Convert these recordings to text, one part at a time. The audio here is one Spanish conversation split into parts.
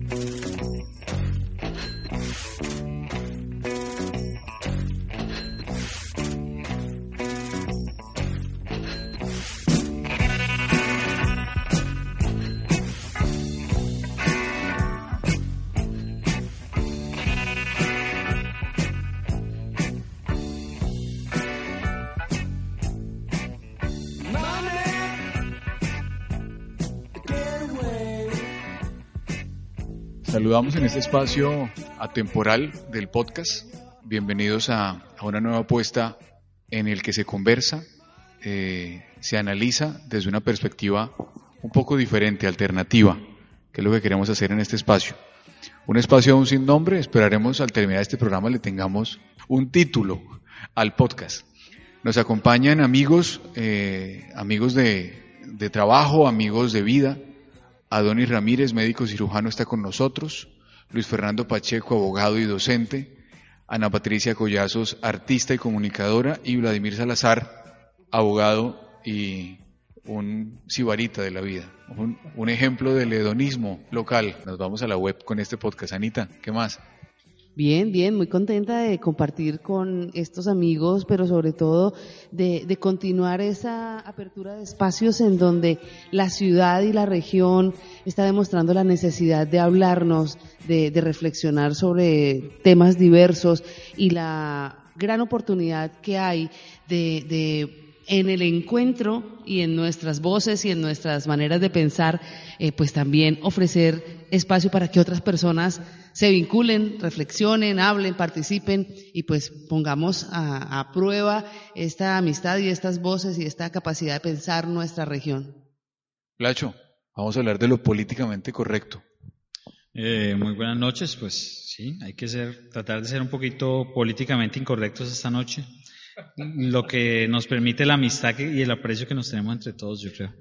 Música Saludamos en este espacio atemporal del podcast. Bienvenidos a, a una nueva apuesta en el que se conversa, eh, se analiza desde una perspectiva un poco diferente, alternativa, que es lo que queremos hacer en este espacio. Un espacio aún sin nombre, esperaremos al terminar este programa le tengamos un título al podcast. Nos acompañan amigos, eh, amigos de, de trabajo, amigos de vida, Adonis Ramírez, médico cirujano, está con nosotros. Luis Fernando Pacheco, abogado y docente. Ana Patricia Collazos, artista y comunicadora. Y Vladimir Salazar, abogado y un sibarita de la vida. Un, un ejemplo del hedonismo local. Nos vamos a la web con este podcast. Anita, ¿qué más? Bien, bien, muy contenta de compartir con estos amigos, pero sobre todo de, de, continuar esa apertura de espacios en donde la ciudad y la región está demostrando la necesidad de hablarnos, de, de reflexionar sobre temas diversos y la gran oportunidad que hay de, de en el encuentro y en nuestras voces y en nuestras maneras de pensar, eh, pues también ofrecer espacio para que otras personas se vinculen, reflexionen, hablen, participen y pues pongamos a, a, prueba esta amistad y estas voces y esta capacidad de pensar nuestra región. Lacho, vamos a hablar de lo políticamente correcto. Eh, muy buenas noches, pues sí, hay que ser, tratar de ser un poquito políticamente incorrectos esta noche lo que nos permite la amistad y el aprecio que nos tenemos entre todos, yo creo.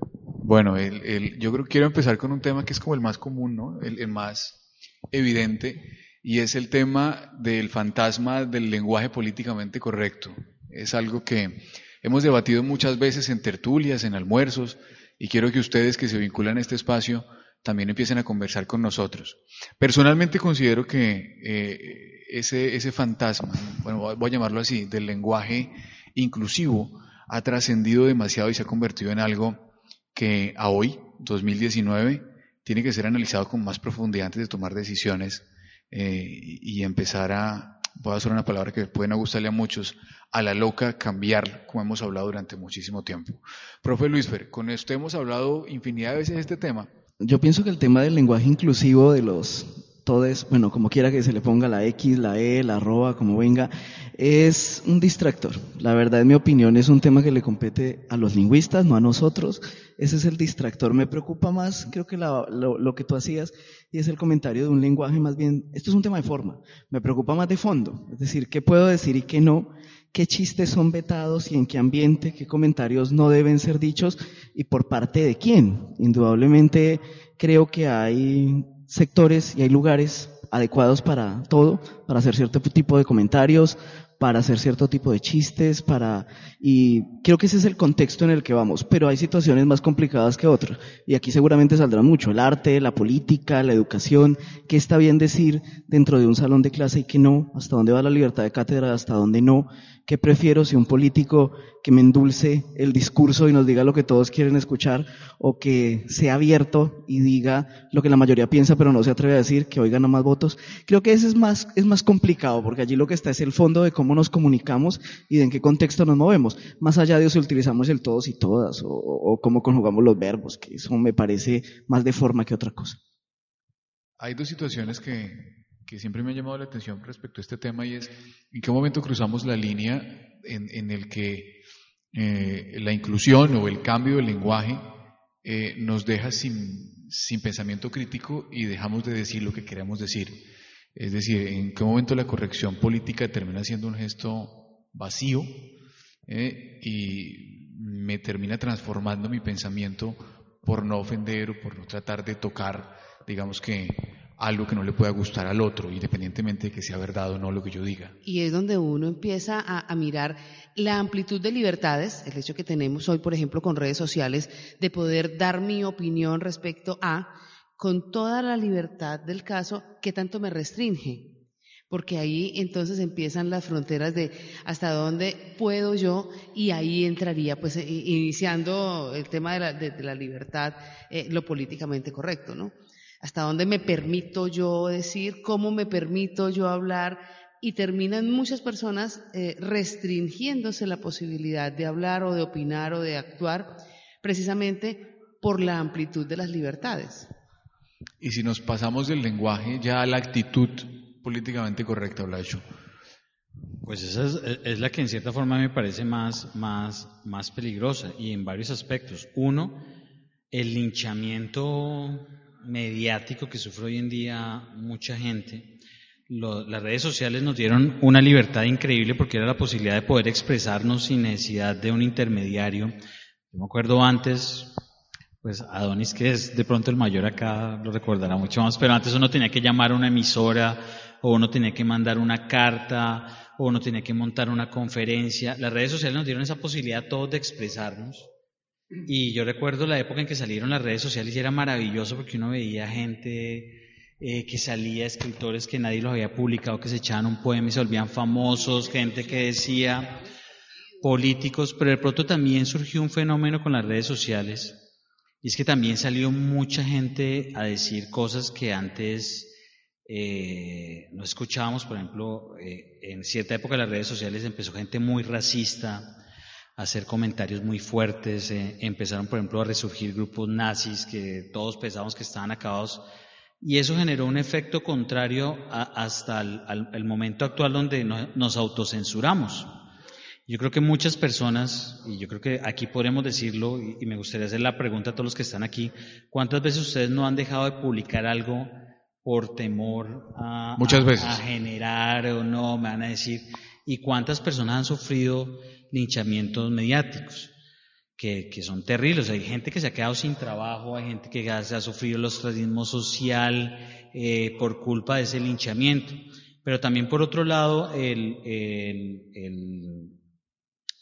Bueno, el, yo creo que quiero empezar con un tema que es como el más común, ¿no? El, el, más evidente, y es el tema del fantasma del lenguaje políticamente correcto. Es algo que hemos debatido muchas veces en tertulias, en almuerzos, y quiero que ustedes que se vinculan a este espacio también empiecen a conversar con nosotros. Personalmente considero que eh, ese, ese fantasma, bueno, voy a llamarlo así, del lenguaje inclusivo, ha trascendido demasiado y se ha convertido en algo que a hoy, 2019, tiene que ser analizado con más profundidad antes de tomar decisiones eh, y empezar a, voy a usar una palabra que puede no gustarle a muchos, a la loca cambiar, como hemos hablado durante muchísimo tiempo. Profe Luisfer, con esto hemos hablado infinidad de veces de este tema, yo pienso que el tema del lenguaje inclusivo de los todes, bueno, como quiera que se le ponga la X, la E, la arroba, como venga, es un distractor. La verdad, en mi opinión, es un tema que le compete a los lingüistas, no a nosotros. Ese es el distractor. Me preocupa más, creo que lo, lo, que tú hacías, y es el comentario de un lenguaje más bien, esto es un tema de forma, me preocupa más de fondo. Es decir, qué puedo decir y qué no, qué chistes son vetados y en qué ambiente, qué comentarios no deben ser dichos y por parte de quién. Indudablemente creo que hay sectores y hay lugares adecuados para todo, para hacer cierto tipo de comentarios, para hacer cierto tipo de chistes, para y creo que ese es el contexto en el que vamos, pero hay situaciones más complicadas que otras y aquí seguramente saldrá mucho el arte, la política, la educación, qué está bien decir dentro de un salón de clase y qué no, hasta dónde va la libertad de cátedra, hasta dónde no, qué prefiero si un político que me endulce el discurso y nos diga lo que todos quieren escuchar o que sea abierto y diga lo que la mayoría piensa pero no se atreve a decir, que hoy gana más votos. Creo que ese es más, es más complicado porque allí lo que está es el fondo de cómo nos comunicamos y de en qué contexto nos movemos, más allá de si utilizamos el todos y todas o, o cómo conjugamos los verbos, que eso me parece más de forma que otra cosa. Hay dos situaciones que, que siempre me ha llamado la atención respecto a este tema y es en qué momento cruzamos la línea en, en el que eh, la inclusión o el cambio del lenguaje eh, nos deja sin, sin pensamiento crítico y dejamos de decir lo que queremos decir. Es decir, en qué momento la corrección política termina siendo un gesto vacío eh, y me termina transformando mi pensamiento por no ofender o por no tratar de tocar, digamos que algo que no le pueda gustar al otro, independientemente de que sea verdad o no lo que yo diga. Y es donde uno empieza a, mirar la amplitud de libertades, el hecho que tenemos hoy, por ejemplo, con redes sociales, de poder dar mi opinión respecto a, con toda la libertad del caso, ¿qué tanto me restringe? Porque ahí entonces empiezan las fronteras de hasta dónde puedo yo y ahí entraría, pues, iniciando el tema de la, de, de la libertad, eh, lo políticamente correcto, ¿no? Hasta dónde me permito yo decir, cómo me permito yo hablar, y terminan muchas personas eh, restringiéndose la posibilidad de hablar o de opinar o de actuar precisamente por la amplitud de las libertades. Y si nos pasamos del lenguaje ya a la actitud políticamente correcta, Blacho. Pues esa es, es, la que en cierta forma me parece más, más, más peligrosa y en varios aspectos. Uno, el linchamiento mediático que sufre hoy en día mucha gente. Las redes sociales nos dieron una libertad increíble porque era la posibilidad de poder expresarnos sin necesidad de un intermediario. Yo me acuerdo antes, pues Adonis, que es de pronto el mayor acá, lo recordará mucho más, pero antes uno tenía que llamar a una emisora, o uno tenía que mandar una carta, o uno tenía que montar una conferencia. Las redes sociales nos dieron esa posibilidad todos de expresarnos. Y yo recuerdo la época en que salieron las redes sociales y era maravilloso porque uno veía gente eh, que salía, escritores que nadie los había publicado, que se echaban un poema y se volvían famosos, gente que decía políticos, pero de pronto también surgió un fenómeno con las redes sociales. Y es que también salió mucha gente a decir cosas que antes eh, no escuchábamos, por ejemplo, eh, en cierta época de las redes sociales empezó gente muy racista, hacer comentarios muy fuertes, eh, empezaron por ejemplo a resurgir grupos nazis que todos pensábamos que estaban acabados y eso generó un efecto contrario a, hasta el, al, el, momento actual donde no, nos autocensuramos. Yo creo que muchas personas, y yo creo que aquí podremos decirlo, y, y me gustaría hacer la pregunta a todos los que están aquí, ¿cuántas veces ustedes no han dejado de publicar algo por temor a, Muchas veces. a, a generar o no, me van a decir, y cuántas personas han sufrido linchamientos mediáticos, que, que, son terribles. Hay gente que se ha quedado sin trabajo, hay gente que se ha sufrido el ostracismo social eh, por culpa de ese linchamiento. Pero también, por otro lado, el, el,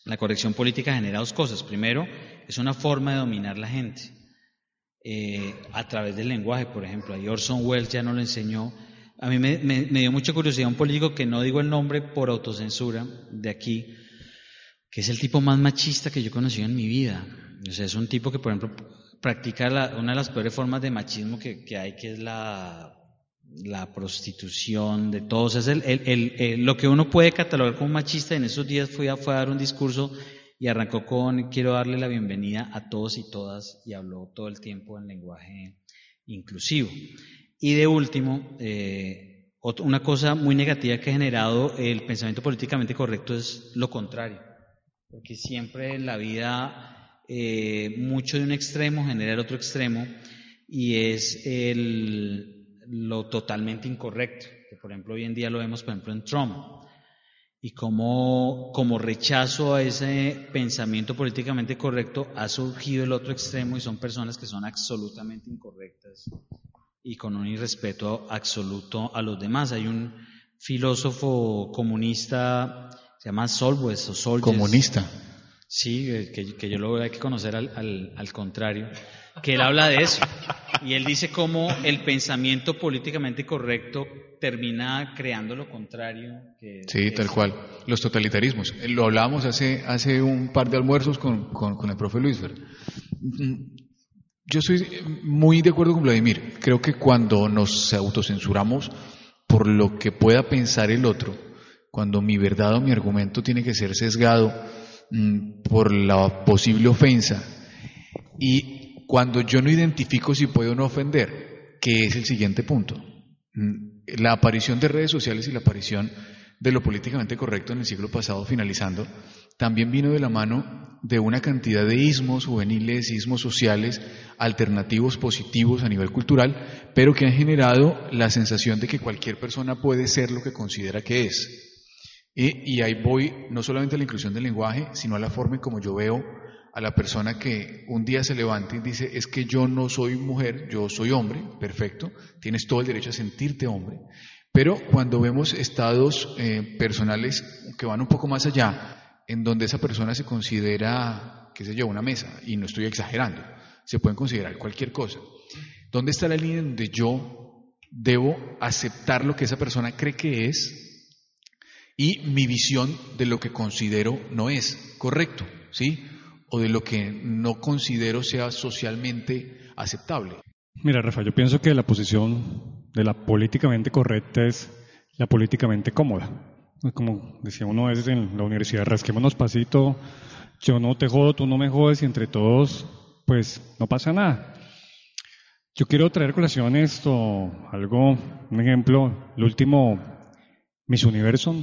la corrección política genera dos cosas. Primero, es una forma de dominar la gente. Eh, a través del lenguaje, por ejemplo. Ahí Orson Welles ya no lo enseñó. A mí me, me, me dio mucha curiosidad un político que no digo el nombre por autocensura de aquí, que es el tipo más machista que yo he conocido en mi vida. O sea, es un tipo que, por ejemplo, practica una de las peores formas de machismo que, que hay, que es la, la prostitución de todos. Es el, el, el, lo que uno puede catalogar como machista. En esos días fui a, fue a dar un discurso y arrancó con quiero darle la bienvenida a todos y todas y habló todo el tiempo en lenguaje inclusivo. Y de último, eh, una cosa muy negativa que ha generado el pensamiento políticamente correcto es lo contrario porque siempre en la vida eh, mucho de un extremo genera el otro extremo y es el, lo totalmente incorrecto, que por ejemplo hoy en día lo vemos por ejemplo en Trump, y como, como rechazo a ese pensamiento políticamente correcto ha surgido el otro extremo y son personas que son absolutamente incorrectas y con un irrespeto absoluto a los demás. Hay un filósofo comunista se llama Solwes o Soldiers. Comunista. Sí, que, que, yo lo hay que conocer al, al, al, contrario, que él habla de eso. Y él dice cómo el pensamiento políticamente correcto termina creando lo contrario. Que sí, es, tal cual. Los totalitarismos. Lo hablábamos hace, hace un par de almuerzos con, con, con el profe Luis Ver. Yo soy muy de acuerdo con Vladimir. Creo que cuando nos autocensuramos por lo que pueda pensar el otro, cuando mi verdad o mi argumento tiene que ser sesgado mmm, por la posible ofensa y cuando yo no identifico si puedo no ofender, que es el siguiente punto. Mmm, la aparición de redes sociales y la aparición de lo políticamente correcto en el siglo pasado finalizando también vino de la mano de una cantidad de ismos juveniles, ismos sociales, alternativos positivos a nivel cultural, pero que han generado la sensación de que cualquier persona puede ser lo que considera que es. Y, ahí voy no solamente a la inclusión del lenguaje, sino a la forma en como yo veo a la persona que un día se levanta y dice, es que yo no soy mujer, yo soy hombre, perfecto, tienes todo el derecho a sentirte hombre. Pero cuando vemos estados eh, personales que van un poco más allá, en donde esa persona se considera, qué sé yo, una mesa, y no estoy exagerando, se pueden considerar cualquier cosa. ¿Dónde está la línea donde yo debo aceptar lo que esa persona cree que es y mi visión de lo que considero no es correcto, ¿sí? O de lo que no considero sea socialmente aceptable. Mira, Rafa, yo pienso que la posición de la políticamente correcta es la políticamente cómoda. Como decía uno a en la universidad, rasquémonos pasito, yo no te jodo, tú no me jodes y entre todos, pues no pasa nada. Yo quiero traer colación esto, algo, un ejemplo, el último Miss Universo,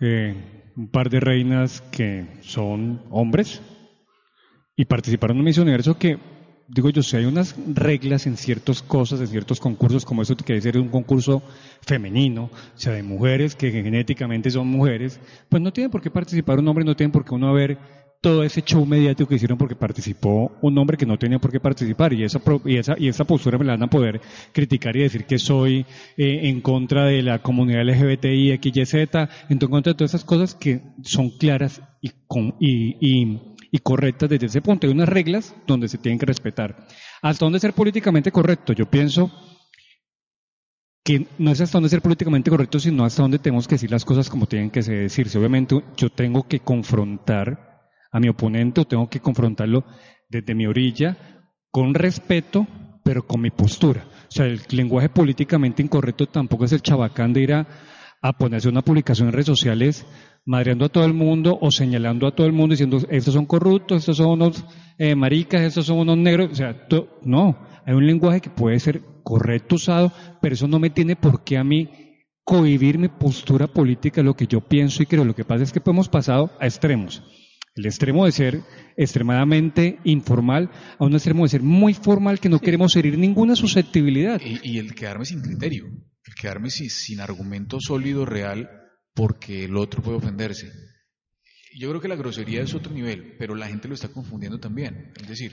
eh, un par de reinas que son hombres y participaron en Miss Universo que, digo yo, si hay unas reglas en ciertas cosas, en ciertos concursos, como eso que quiere ser un concurso femenino, o sea, de mujeres que genéticamente son mujeres, pues no tienen por qué participar un hombre, no tienen por qué uno ver todo ese show mediático que hicieron porque participó un hombre que no tenía por qué participar y esa, y esa, y esa postura me la van a poder criticar y decir que soy eh, en contra de la comunidad LGBTI, XYZ, en contra de todas esas cosas que son claras y, y, y, correctas desde ese punto. Hay unas reglas donde se tienen que respetar. ¿Hasta dónde ser políticamente correcto? Yo pienso que no es hasta dónde ser políticamente correcto, sino hasta dónde tenemos que decir las cosas como tienen que decirse. Obviamente yo tengo que confrontar a mi oponente o tengo que confrontarlo desde mi orilla con respeto, pero con mi postura. O sea, el lenguaje políticamente incorrecto tampoco es el chabacán de ir a, ponerse una publicación en redes sociales madreando a todo el mundo o señalando a todo el mundo diciendo estos son corruptos, estos son unos eh, maricas, estos son unos negros. O sea, no, hay un lenguaje que puede ser correcto usado, pero eso no me tiene por qué a mí cohibir mi postura política, lo que yo pienso y creo. Lo que pasa es que hemos pasado a extremos. El extremo de ser extremadamente informal a un extremo de ser muy formal que no queremos herir ninguna susceptibilidad. Y, el quedarme sin criterio, el quedarme sin, sin argumento sólido, real, porque el otro puede ofenderse. Yo creo que la grosería es otro nivel, pero la gente lo está confundiendo también. Es decir,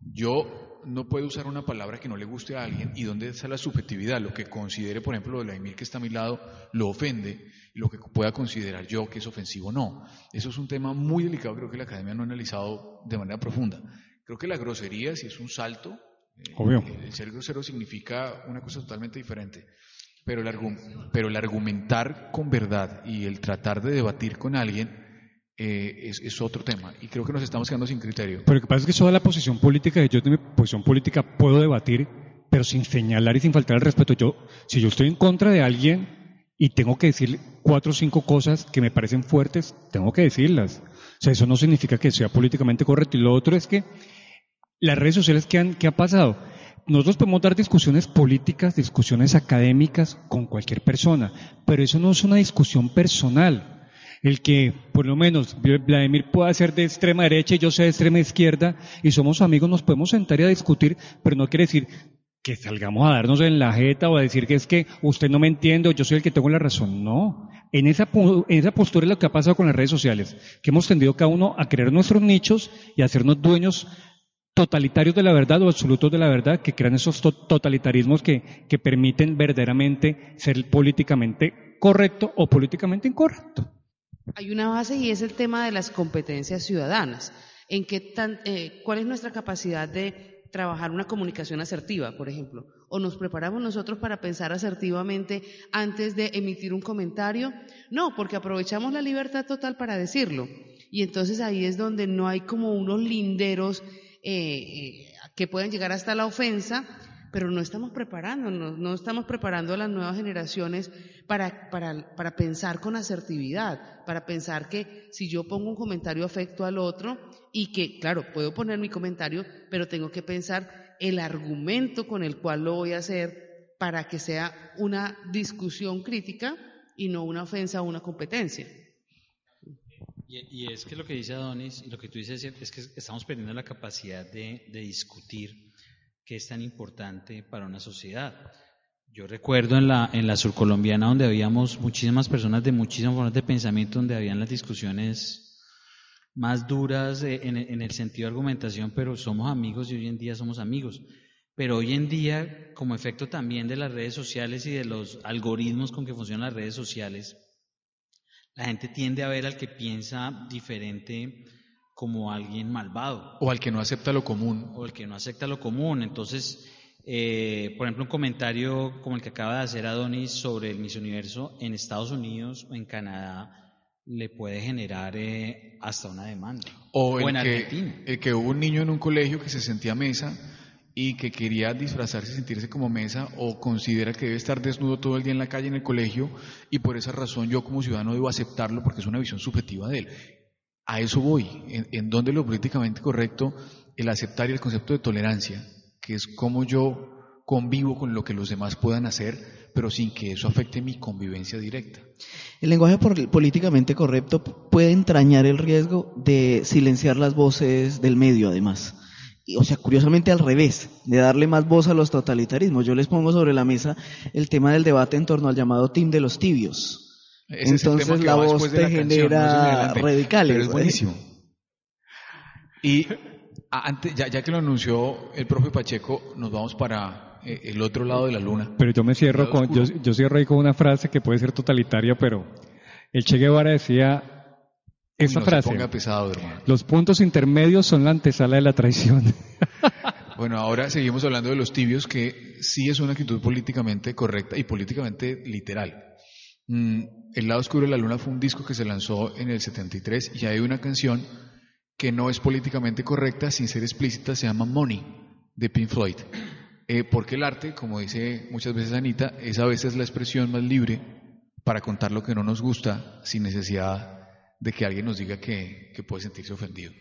yo no puede usar una palabra que no le guste a alguien y dónde está la subjetividad, lo que considere, por ejemplo, lo de Emil que está a mi lado, lo ofende, y lo que pueda considerar yo que es ofensivo no. Eso es un tema muy delicado, creo que la academia no ha analizado de manera profunda. Creo que la grosería, si es un salto, eh, Obvio. el ser grosero significa una cosa totalmente diferente. Pero el, pero el argumentar con verdad y el tratar de debatir con alguien eh, es, otro tema. Y creo que nos estamos quedando sin criterio. Pero lo que pasa es que toda la posición política, yo de mi posición política puedo debatir, pero sin señalar y sin faltar el respeto. Yo, si yo estoy en contra de alguien y tengo que decir cuatro o cinco cosas que me parecen fuertes, tengo que decirlas. O sea, eso no significa que sea políticamente correcto. Y lo otro es que las redes sociales, ¿qué, han, qué ha pasado? Nosotros podemos dar discusiones políticas, discusiones académicas con cualquier persona, pero eso no es una discusión personal el que por lo menos Vladimir pueda ser de extrema derecha y yo sea de extrema izquierda y somos amigos, nos podemos sentar y a discutir, pero no quiere decir que salgamos a darnos en la jeta o a decir que es que usted no me entiende yo soy el que tengo la razón. No. En esa, en esa postura es lo que ha pasado con las redes sociales, que hemos tendido cada uno a crear nuestros nichos y a hacernos dueños totalitarios de la verdad o absolutos de la verdad, que crean esos totalitarismos que, que permiten verdaderamente ser políticamente correcto o políticamente incorrecto. Hay una base y es el tema de las competencias ciudadanas. ¿En qué tan, eh, ¿Cuál es nuestra capacidad de trabajar una comunicación asertiva, por ejemplo? ¿O nos preparamos nosotros para pensar asertivamente antes de emitir un comentario? No, porque aprovechamos la libertad total para decirlo. Y entonces ahí es donde no hay como unos linderos eh, eh, que pueden llegar hasta la ofensa, pero no estamos preparándonos, no estamos preparando a las nuevas generaciones para, para, para, pensar con asertividad, para pensar que si yo pongo un comentario afecto al otro y que, claro, puedo poner mi comentario, pero tengo que pensar el argumento con el cual lo voy a hacer para que sea una discusión crítica y no una ofensa o una competencia. Y, es que lo que dice Adonis y lo que tú dices es que estamos perdiendo la capacidad de, discutir qué es tan importante para una sociedad. Yo recuerdo en la, en la surcolombiana donde habíamos muchísimas personas de muchísimas formas de pensamiento, donde habían las discusiones más duras en, en, el sentido de argumentación, pero somos amigos y hoy en día somos amigos. Pero hoy en día, como efecto también de las redes sociales y de los algoritmos con que funcionan las redes sociales, la gente tiende a ver al que piensa diferente como alguien malvado. O al que no acepta lo común. O al que no acepta lo común. Entonces, eh, por ejemplo, un comentario como el que acaba de hacer Adonis sobre el Miss Universo en Estados Unidos o en Canadá le puede generar eh, hasta una demanda. O, en Argentina. el que hubo un niño en un colegio que se sentía mesa y que quería disfrazarse y sentirse como mesa o considera que debe estar desnudo todo el día en la calle, en el colegio, y por esa razón yo como ciudadano debo aceptarlo porque es una visión subjetiva de él. A eso voy, en, en donde lo políticamente correcto, el aceptar y el concepto de tolerancia, que es como yo convivo con lo que los demás puedan hacer, pero sin que eso afecte mi convivencia directa. El lenguaje políticamente correcto puede entrañar el riesgo de silenciar las voces del medio, además o sea, curiosamente al revés, de darle más voz a los totalitarismos. Yo les pongo sobre la mesa el tema del debate en torno al llamado team de los tibios. Entonces la voz te genera radicales. Pero es buenísimo. Y antes, ya, ya, que lo anunció el profe Pacheco, nos vamos para eh, el otro lado de la luna. Pero yo me cierro con, yo, yo cierro ahí con una frase que puede ser totalitaria, pero el Che Guevara decía, esa frase. Los puntos intermedios son la antesala de la traición. Bueno, ahora seguimos hablando de los tibios, que sí es una actitud políticamente correcta y políticamente literal. Mm, el lado oscuro de la luna fue un disco que se lanzó en el 73 y hay una canción que no es políticamente correcta, sin ser explícita, se llama Money, de Pink Floyd. Eh, porque el arte, como dice muchas veces Anita, es a veces la expresión más libre para contar lo que no nos gusta sin necesidad de que alguien nos diga que, que puede sentirse ofendido.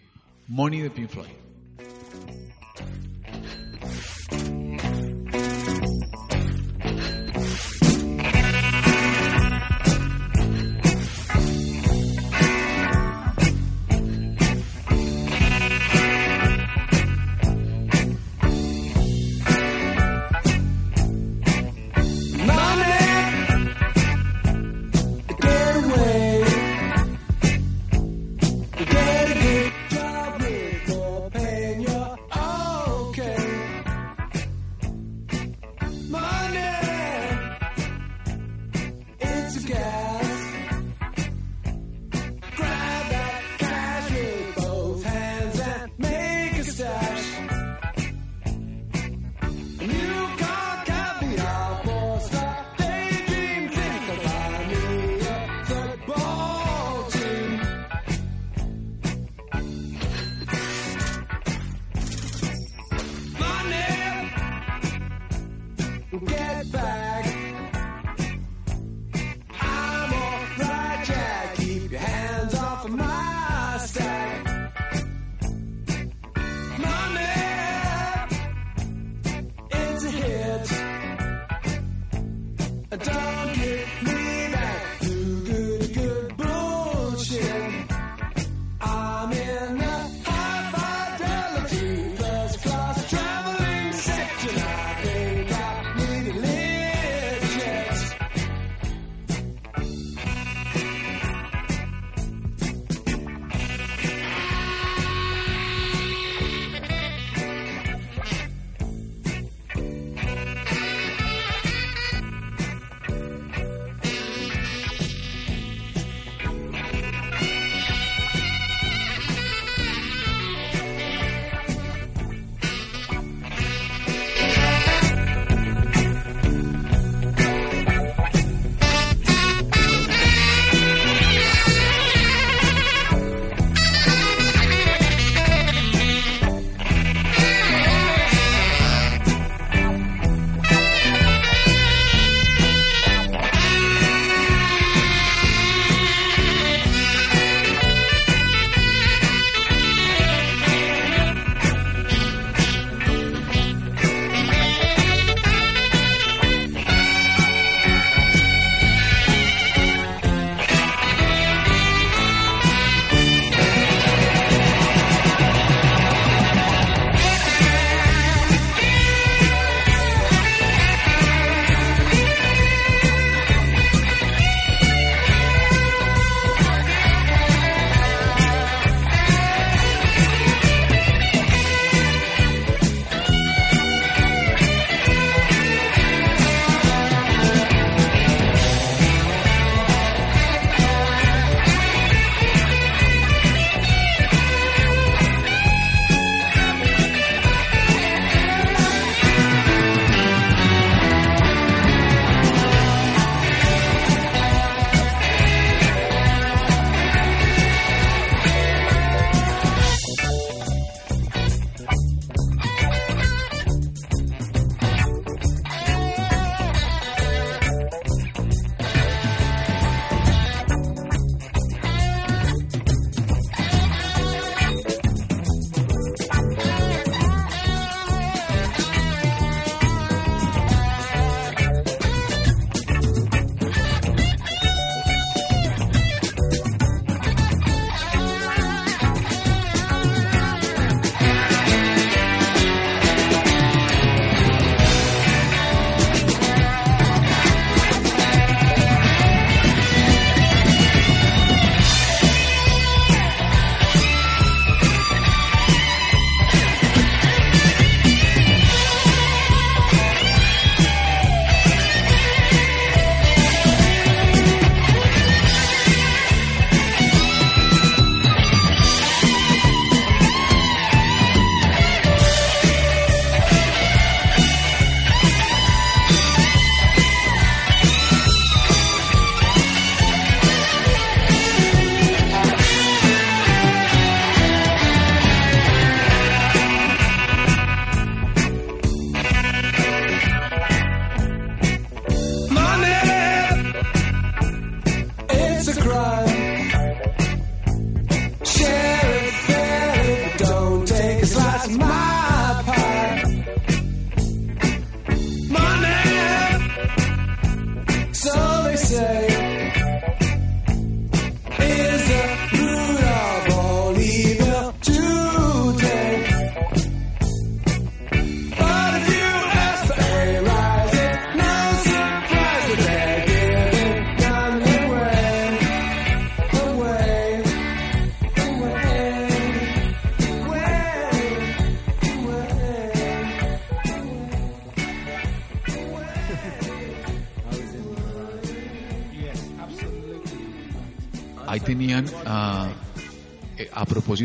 Money de Pink Floyd.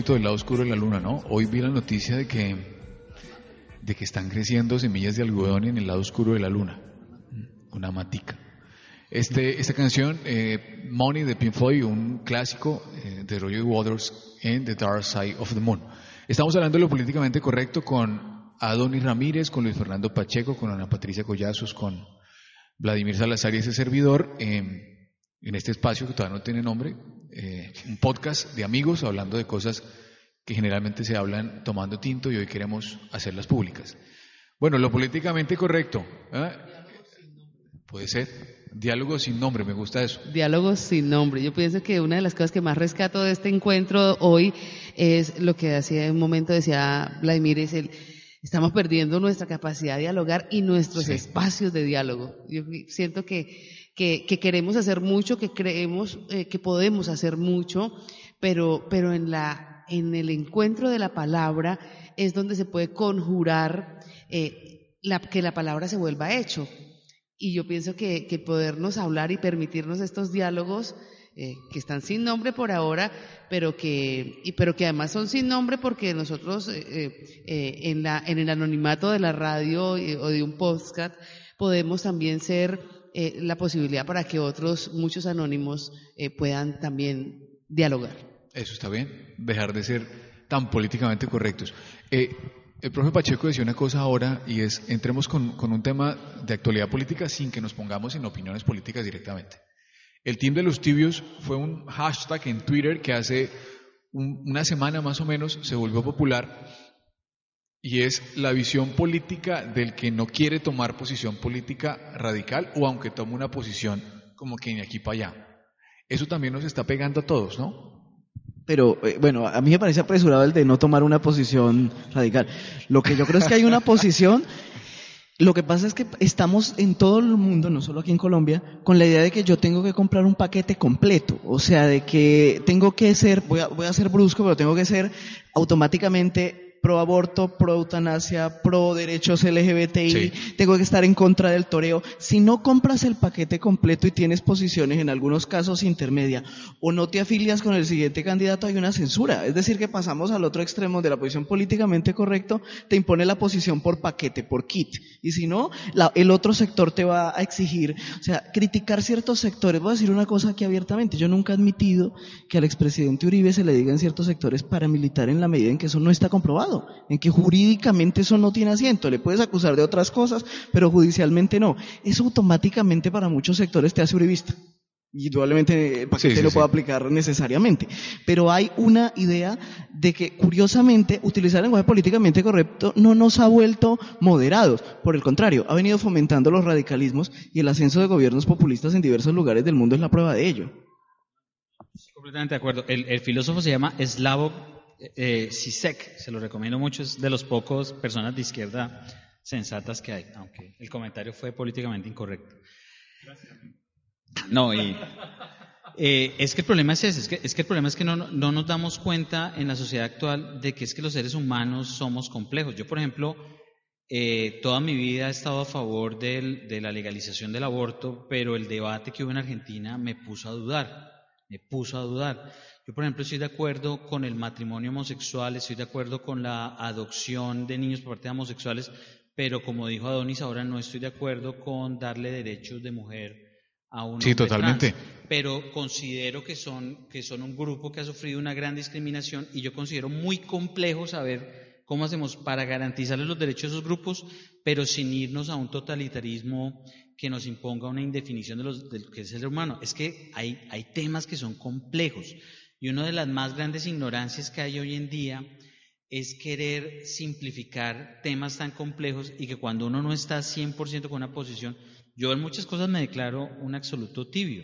Propósito del lado oscuro de la luna, ¿no? Hoy vi la noticia de que, de que están creciendo semillas de algodón en el lado oscuro de la luna. Una matica. Este, esta canción, eh, Money de Pink Floyd, un clásico eh, de Roger Waters en The Dark Side of the Moon. Estamos hablando de lo políticamente correcto con Adonis Ramírez, con Luis Fernando Pacheco, con Ana Patricia Collazos, con Vladimir Salazar y ese servidor, eh, en este espacio que todavía no tiene nombre, eh, un podcast de amigos hablando de cosas que generalmente se hablan tomando tinto y hoy queremos hacerlas públicas. Bueno, lo políticamente correcto. ¿eh? Puede ser. Diálogo sin nombre, me gusta eso. Diálogos sin nombre. Yo pienso que una de las cosas que más rescato de este encuentro hoy es lo que hacía un momento decía Vladimir, es el estamos perdiendo nuestra capacidad de dialogar y nuestros Sí. espacios de diálogo. Yo siento que, que, que queremos hacer mucho, que creemos eh, que podemos hacer mucho, pero, pero en la, en el encuentro de la palabra es donde se puede conjurar eh, la, que la palabra se vuelva hecho. Y yo pienso que, que podernos hablar y permitirnos estos diálogos eh, que están sin nombre por ahora, pero que, y, pero que además son sin nombre porque nosotros eh, eh, eh, en, la, en el anonimato de la radio o de un podcast podemos también ser eh, la posibilidad para que otros, muchos anónimos, eh, puedan también dialogar. Eso está bien, dejar de ser tan políticamente correctos. Eh, el profe Pacheco decía una cosa ahora y es, entremos con, con un tema de actualidad política sin que nos pongamos en opiniones políticas directamente. El Team de los Tibios fue un hashtag en Twitter que hace un- una semana más o menos se volvió popular y es la visión política del que no quiere tomar posición política radical o aunque tome una posición como que ni aquí para allá. Eso también nos está pegando a todos, ¿no? Pero eh, bueno, a mí me parece apresurado el de no tomar una posición radical. Lo que yo creo es que hay una posición. Lo que pasa es que estamos en todo el mundo, no solo aquí en Colombia, con la idea de que yo tengo que comprar un paquete completo. O sea, de que tengo que ser, voy a, voy a ser brusco, pero tengo que ser automáticamente pro aborto, pro eutanasia, pro derechos LGBTI, Sí. tengo que estar en contra del toreo. Si no compras el paquete completo y tienes posiciones en algunos casos intermedia o no te afilias con el siguiente candidato, hay una censura. Es decir, que pasamos al otro extremo de la posición políticamente correcto, te impone la posición por paquete, por kit. Y si no, la- el otro sector te va a exigir, o sea, criticar ciertos sectores. Voy a decir una cosa aquí abiertamente. Yo nunca he admitido que al expresidente Uribe se le diga en ciertos sectores paramilitar en la medida en que eso no está comprobado, en que jurídicamente eso no tiene asiento. Le puedes acusar de otras cosas, pero judicialmente no. Eso automáticamente para muchos sectores te hace uribista. Y indudablemente el paquete Sí, sí, lo sí. puede aplicar necesariamente. Pero hay una idea de que, curiosamente, utilizar el lenguaje políticamente correcto no nos ha vuelto moderados. Por el contrario, ha venido fomentando los radicalismos y el ascenso de gobiernos populistas en diversos lugares del mundo es la prueba de ello. Completamente de acuerdo. El, el filósofo se llama Slavoj eh, Zizek, se lo recomiendo mucho, es de los pocos personas de izquierda sensatas que hay, aunque el comentario fue políticamente incorrecto. No, y eh, es que el problema es ese, es que, el problema es que no, no nos damos cuenta en la sociedad actual de que es que los seres humanos somos complejos. Yo, por ejemplo, eh, toda mi vida he estado a favor de la legalización del aborto, pero el debate que hubo en Argentina me puso a dudar, me puso a dudar. Yo, por ejemplo, estoy de acuerdo con el matrimonio homosexual, estoy de acuerdo con la adopción de niños por parte de homosexuales, pero como dijo Adonis, ahora no estoy de acuerdo con darle derechos de mujer a un Sí, totalmente. trans. Pero considero que son, que son un grupo que ha sufrido una gran discriminación y yo considero muy complejo saber cómo hacemos para garantizarles los derechos a esos grupos, pero sin irnos a un totalitarismo que nos imponga una indefinición de, los, de lo que es el ser humano. Es que hay, hay temas que son complejos y una de las más grandes ignorancias que hay hoy en día es querer simplificar temas tan complejos y que cuando uno no está 100% con una posición, yo en muchas cosas me declaro un absoluto tibio.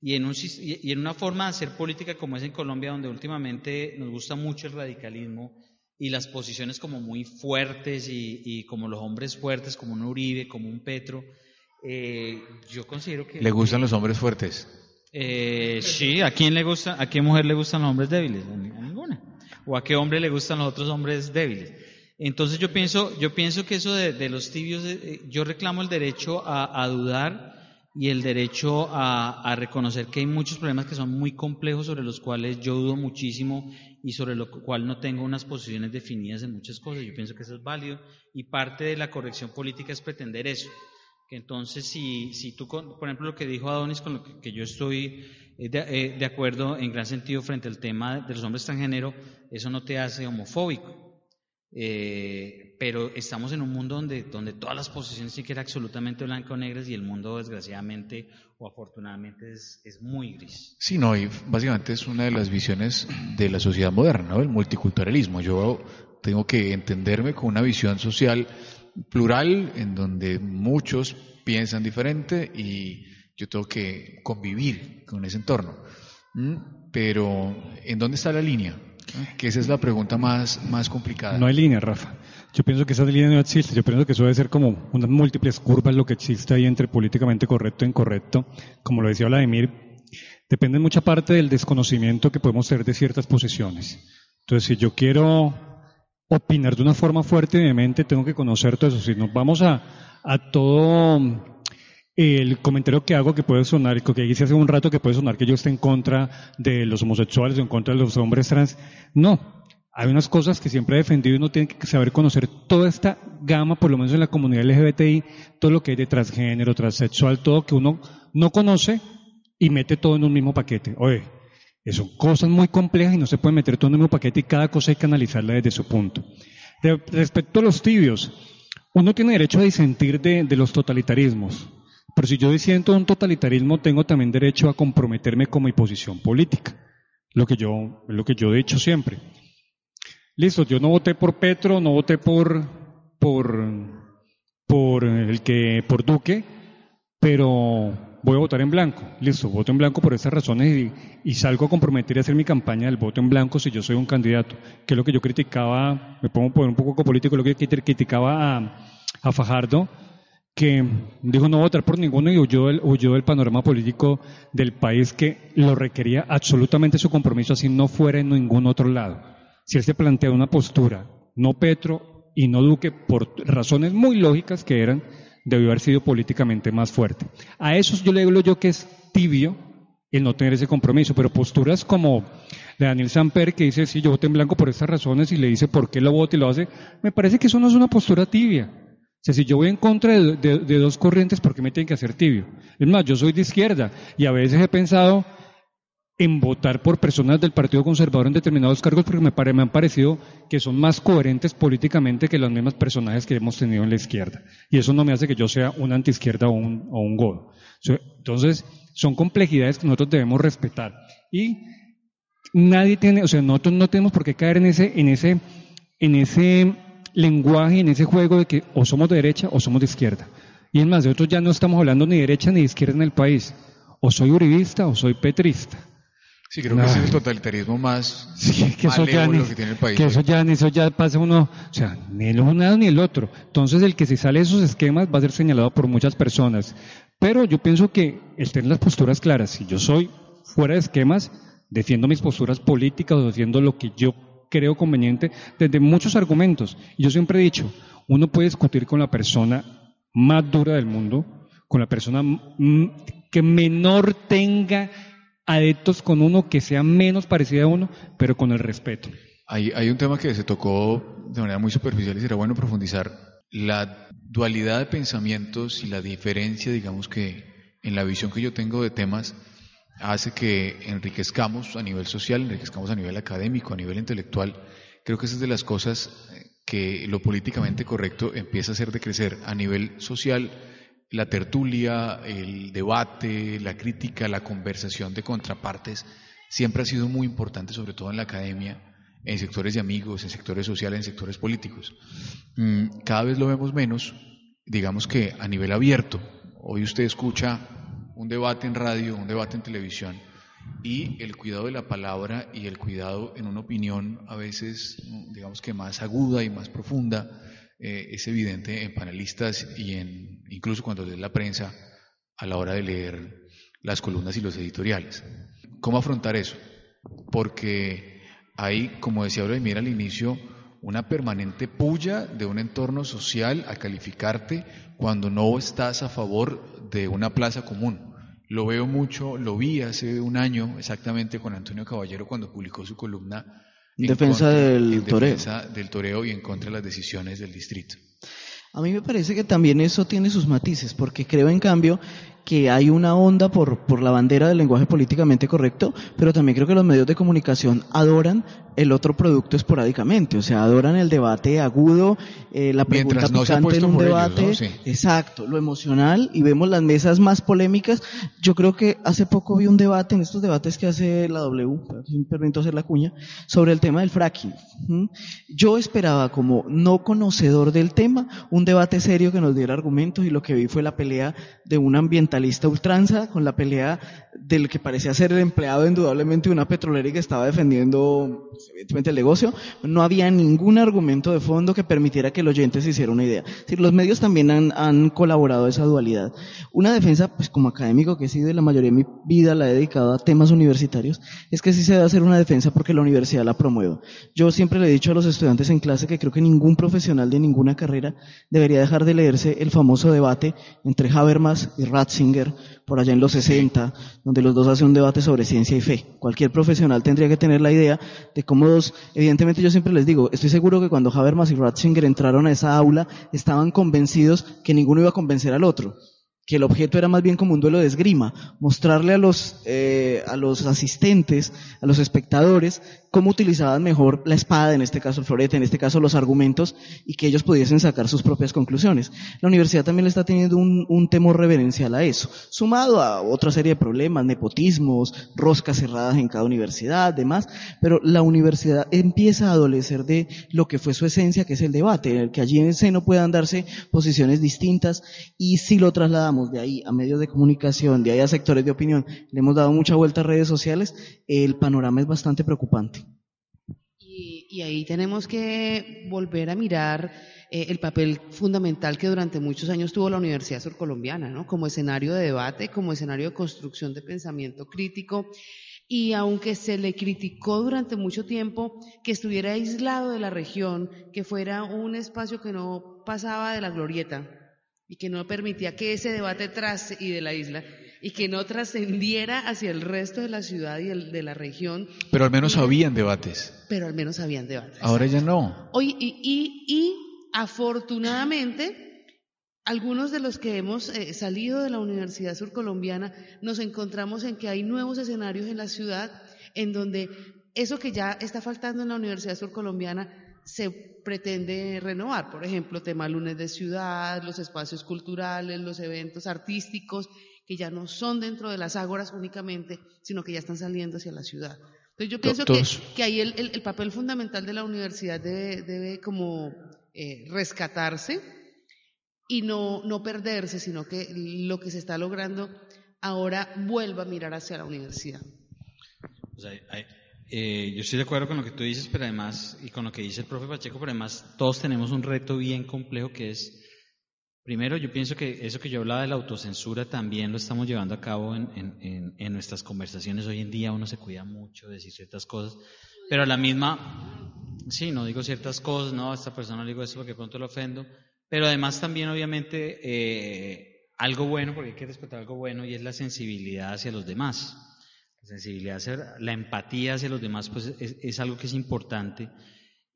Y en, un y en una forma de hacer política como es en Colombia, donde últimamente nos gusta mucho el radicalismo y las posiciones como muy fuertes y, y como los hombres fuertes, como un Uribe, como un Petro, eh, yo considero que... Le gustan los hombres fuertes. Eh, sí, ¿a quién le gusta, a qué mujer le gustan los hombres débiles? A ni- a ninguna. ¿O a qué hombre le gustan los otros hombres débiles? Entonces yo pienso, yo pienso que eso de, los tibios, eh, yo reclamo el derecho a, a dudar y el derecho a, reconocer que hay muchos problemas que son muy complejos sobre los cuales yo dudo muchísimo y sobre lo cual no tengo unas posiciones definidas en muchas cosas. Yo pienso que eso es válido y parte de la corrección política es pretender eso. Que entonces, si, si tú, por ejemplo, lo que dijo Adonis, con lo que, yo estoy eh, eh, de, acuerdo en gran sentido frente al tema de los hombres transgénero, eso no te hace homofóbico. Eh, pero estamos en un mundo donde, donde todas las posiciones sí que eran absolutamente blanco o negras y el mundo desgraciadamente o afortunadamente es, es, muy gris. Sí, no, y básicamente es una de las visiones de la sociedad moderna, ¿no? el multiculturalismo. Yo tengo que entenderme con una visión social plural en donde muchos piensan diferente y yo tengo que convivir con ese entorno. ¿Mm? Pero, ¿en dónde está la línea? Que esa es la pregunta más, más complicada. No hay línea, Rafa. Yo pienso que esa línea no existe. Yo pienso que eso debe ser como unas múltiples curvas lo que existe ahí entre políticamente correcto e incorrecto. Como lo decía Vladimir, depende en mucha parte del desconocimiento que podemos tener de ciertas posiciones. Entonces, si yo quiero opinar de una forma fuerte y mente, tengo que conocer todo eso. Si nos vamos a, todo el comentario que hago que puede sonar, que hice hace un rato que puede sonar que yo esté en contra de los homosexuales o en contra de los hombres trans. No, hay unas cosas que siempre he defendido y uno tiene que saber conocer toda esta gama, por lo menos en la comunidad LGBTI, todo lo que hay de transgénero, transexual, todo que uno no conoce y mete todo en un mismo paquete. Oye, son cosas muy complejas y no se puede meter todo en un mismo paquete y cada cosa hay que analizarla desde su punto. respecto a los tibios, uno tiene derecho a disentir de, de los totalitarismos. Pero si yo disiento un totalitarismo, tengo también derecho a comprometerme con mi posición política. Lo que yo, lo que yo he dicho siempre. Listo, yo no voté por Petro, no voté por, por, por el que, por Duque, pero voy a votar en blanco. Listo, voto en blanco por estas razones y, salgo a comprometer a hacer mi campaña del voto en blanco si yo soy un candidato. Que es lo que yo criticaba, me pongo un poco político, lo que criticaba a, a Fajardo que dijo no votar por ninguno y huyó del, huyó del panorama político del país que lo requería absolutamente su compromiso, así no fuera en ningún otro lado. Si él se plantea una postura, no Petro y no Duque, por razones muy lógicas que eran, debió haber sido políticamente más fuerte. A eso yo le digo yo que es tibio el no tener ese compromiso, pero posturas como de Daniel Samper que dice, sí, yo voté en blanco por estas razones y le dice por qué lo voto y lo hace, me parece que eso no es una postura tibia. O sea, si yo voy en contra de, dos corrientes, ¿por qué me tienen que hacer tibio? Es más, yo soy de izquierda y a veces he pensado en votar por personas del Partido Conservador en determinados cargos porque me, me han parecido que son más coherentes políticamente que los mismos personajes que hemos tenido en la izquierda. Y eso no me hace que yo sea un antiizquierda o un, o un godo. Entonces, son complejidades que nosotros debemos respetar. Y nadie tiene, o sea, nosotros no tenemos por qué caer en ese, en ese, en ese lenguaje en ese juego de que o somos de derecha o somos de izquierda. Y es más, nosotros ya no estamos hablando ni de derecha ni de izquierda en el país. O soy uribista o soy petrista. Sí, creo que ese es el totalitarismo más sí, que eso ya que tiene el país. Que eso ya, eso ya pasa uno, o sea, ni el uno ni el otro. Entonces, el que se sale de esos esquemas va a ser señalado por muchas personas. Pero yo pienso que el tener las posturas claras, si yo soy fuera de esquemas, defiendo mis posturas políticas o defiendo lo que yo creo conveniente desde muchos argumentos. Yo siempre he dicho, uno puede discutir con la persona más dura del mundo, con la persona que menor tenga adeptos con uno, que sea menos parecida a uno, pero con el respeto. Hay, un tema que se tocó de manera muy superficial y será bueno profundizar. La dualidad de pensamientos y la diferencia, digamos que en la visión que yo tengo de temas, hace que enriquezcamos a nivel social, enriquezcamos a nivel académico, a nivel intelectual. Creo que esa es de las cosas que lo políticamente correcto empieza a hacer de crecer a nivel social. La tertulia, el debate, la crítica, la conversación de contrapartes siempre ha sido muy importante, sobre todo en la academia, en sectores de amigos, en sectores sociales, en sectores políticos. Mm, cada vez lo vemos menos, digamos que a nivel abierto. Hoy usted escucha un debate en radio, un debate en televisión, y el cuidado de la palabra y el cuidado en una opinión a veces, digamos que más aguda y más profunda, eh, es evidente en panelistas y en incluso cuando lees la prensa a la hora de leer las columnas y los editoriales. ¿Cómo afrontar eso? Porque hay, como decía Vladimir al inicio, una permanente puya de un entorno social a calificarte cuando no estás a favor de una plaza común. Lo veo mucho, lo vi hace un año exactamente con Antonio Caballero cuando publicó su columna en defensa del toreo. del toreo y en contra de las decisiones del distrito. A mí me parece que también eso tiene sus matices, porque creo en cambio que hay una onda por, por la bandera del lenguaje políticamente correcto, pero también creo que los medios de comunicación adoran el otro producto esporádicamente, o sea, adoran el debate agudo, eh, la pregunta no picante en un debate, exacto, lo emocional, y vemos las mesas más polémicas. Yo creo que hace poco vi un debate, en estos debates que hace la W, si me permito hacer la cuña, sobre el tema del fracking. Yo esperaba, como no conocedor del tema, un debate serio que nos diera argumentos, y lo que vi fue la pelea de un ambientalista ultranza con la pelea del que parecía ser el empleado indudablemente de una petrolera y que estaba defendiendo evidentemente el negocio, no había ningún argumento de fondo que permitiera que el oyente se hiciera una idea. los medios también han, han, colaborado a esa dualidad. Una defensa, pues como académico que he sido la mayoría de mi vida la he dedicado a temas universitarios, es que sí se debe hacer una defensa porque la universidad la promueve. Yo siempre le he dicho a los estudiantes en clase que creo que ningún profesional de ninguna carrera debería dejar de leerse el famoso debate entre Habermas y Ratzinger por allá en los 60, donde los dos hacen un debate sobre ciencia y fe. Cualquier profesional tendría que tener la idea de cómo dos, evidentemente yo siempre les digo, estoy seguro que cuando Habermas y Ratzinger entraron a esa aula, estaban convencidos que ninguno iba a convencer al otro que el objeto era más bien como un duelo de esgrima, mostrarle a los, eh, a los asistentes, a los espectadores, cómo utilizaban mejor la espada, en este caso el florete, en este caso los argumentos, y que ellos pudiesen sacar sus propias conclusiones. La universidad también le está teniendo un, un temor reverencial a eso, sumado a otra serie de problemas, nepotismos, roscas cerradas en cada universidad, demás, pero la universidad empieza a adolecer de lo que fue su esencia, que es el debate, en el que allí en el seno puedan darse posiciones distintas, y si lo trasladamos de ahí a medios de comunicación, de ahí a sectores de opinión, le hemos dado mucha vuelta a redes sociales, el panorama es bastante preocupante. Y, ahí tenemos que volver a mirar eh, el papel fundamental que durante muchos años tuvo la Universidad Surcolombiana, ¿no? Como escenario de debate, como escenario de construcción de pensamiento crítico. Y aunque se le criticó durante mucho tiempo que estuviera aislado de la región, que fuera un espacio que no pasaba de la glorieta y que no permitía que ese debate tras y de la isla y que no trascendiera hacia el resto de la ciudad y de la región. Pero al menos habían debates. Pero al menos habían debates. Ahora ya no. Hoy, y, y, afortunadamente, algunos de los que hemos eh, salido de la Universidad Surcolombiana nos encontramos en que hay nuevos escenarios en la ciudad en donde eso que ya está faltando en la Universidad Surcolombiana se pretende renovar. Por ejemplo, tema lunes de ciudad, los espacios culturales, los eventos artísticos que ya no son dentro de las ágoras únicamente, sino que ya están saliendo hacia la ciudad. Entonces yo pienso que, que, ahí el, el, papel fundamental de la universidad debe, debe como eh, rescatarse y no, no perderse, sino que lo que se está logrando ahora vuelva a mirar hacia la universidad. eh, yo estoy de acuerdo con lo que tú dices, pero además, y con lo que dice el profe Pacheco, pero además todos tenemos un reto bien complejo que es Primero, yo pienso que eso que yo hablaba de la autocensura también lo estamos llevando a cabo en, nuestras conversaciones. Hoy en día uno se cuida mucho de decir ciertas cosas, pero a la misma, sí, no digo ciertas cosas, no, a esta persona le digo eso porque pronto lo ofendo, pero además también obviamente eh, algo bueno, porque hay que respetar algo bueno, y es la sensibilidad hacia los demás. La sensibilidad hacia, la empatía hacia los demás, pues es algo que es importante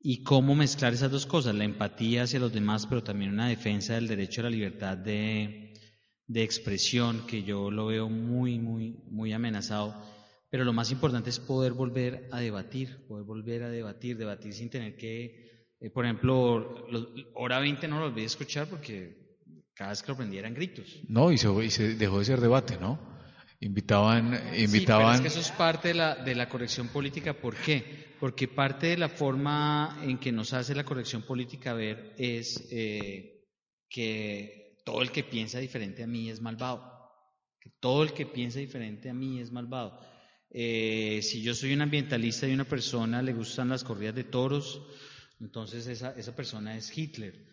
y cómo mezclar esas dos cosas, la empatía hacia los demás, pero también una defensa del derecho a la libertad de, expresión, que yo lo veo muy, muy, muy amenazado. Pero lo más importante es poder volver a debatir, poder volver a debatir, debatir sin tener que, eh, por ejemplo, hora 20 no lo olvidé escuchar porque cada vez que lo prendía eran gritos. No, y se dejó de ser debate, ¿no? Invitaban, invitaban. Sí, es que eso es parte de la, de la corrección política. ¿Por qué? Porque parte de la forma en que nos hace la corrección política ver es eh, que todo el que piensa diferente a mí es malvado. Que todo el que piensa diferente a mí es malvado. Eh, si yo soy un ambientalista y una persona le gustan las corridas de toros, entonces esa, esa persona es Hitler.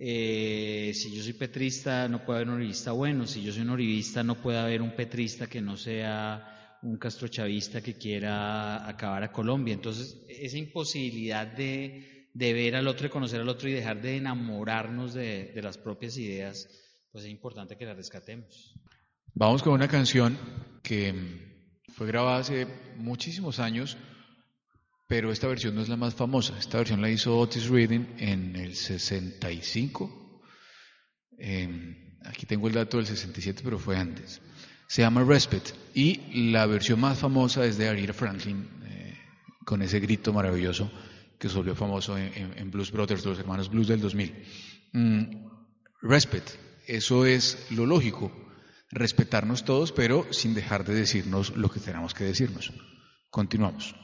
Eh, si yo soy petrista, no puede haber un uribista bueno. Si yo soy un uribista, no puede haber un petrista que no sea un castrochavista que quiera acabar a Colombia. Entonces, esa imposibilidad de, de ver al otro, de conocer al otro y dejar de enamorarnos de, de las propias ideas, pues es importante que las rescatemos. Vamos con una canción que fue grabada hace muchísimos años, pero esta versión no es la más famosa. Esta versión la hizo Otis Reading en el 65. Eh, aquí tengo el dato del 67, pero fue antes. Se llama Respect y la versión más famosa es de Aretha Franklin, eh, con ese grito maravilloso que se volvió famoso en, Blues Brothers, los hermanos Blues del 2000. Mm, respect, eso es lo lógico, respetarnos todos, pero sin dejar de decirnos lo que tenemos que decirnos. Continuamos.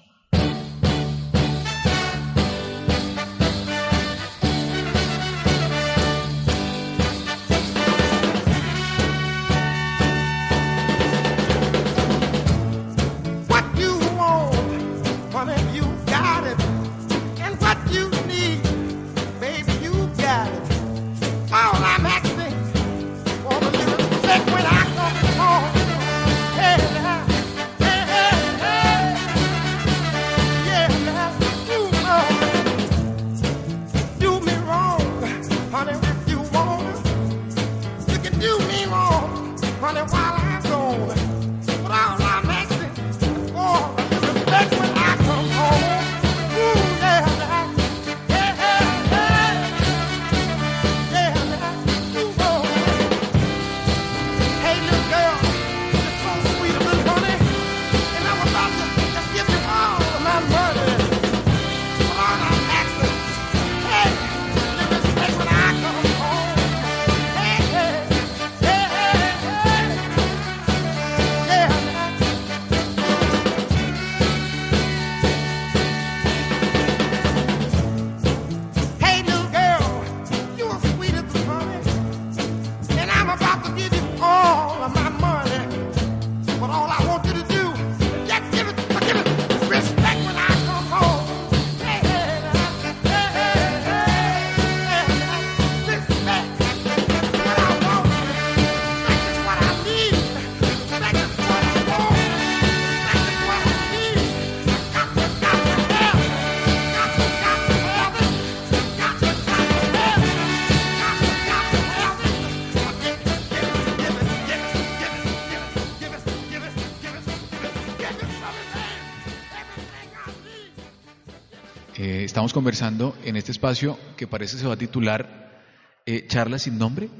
Estamos conversando en este espacio que parece se va a titular eh, Charla sin nombre.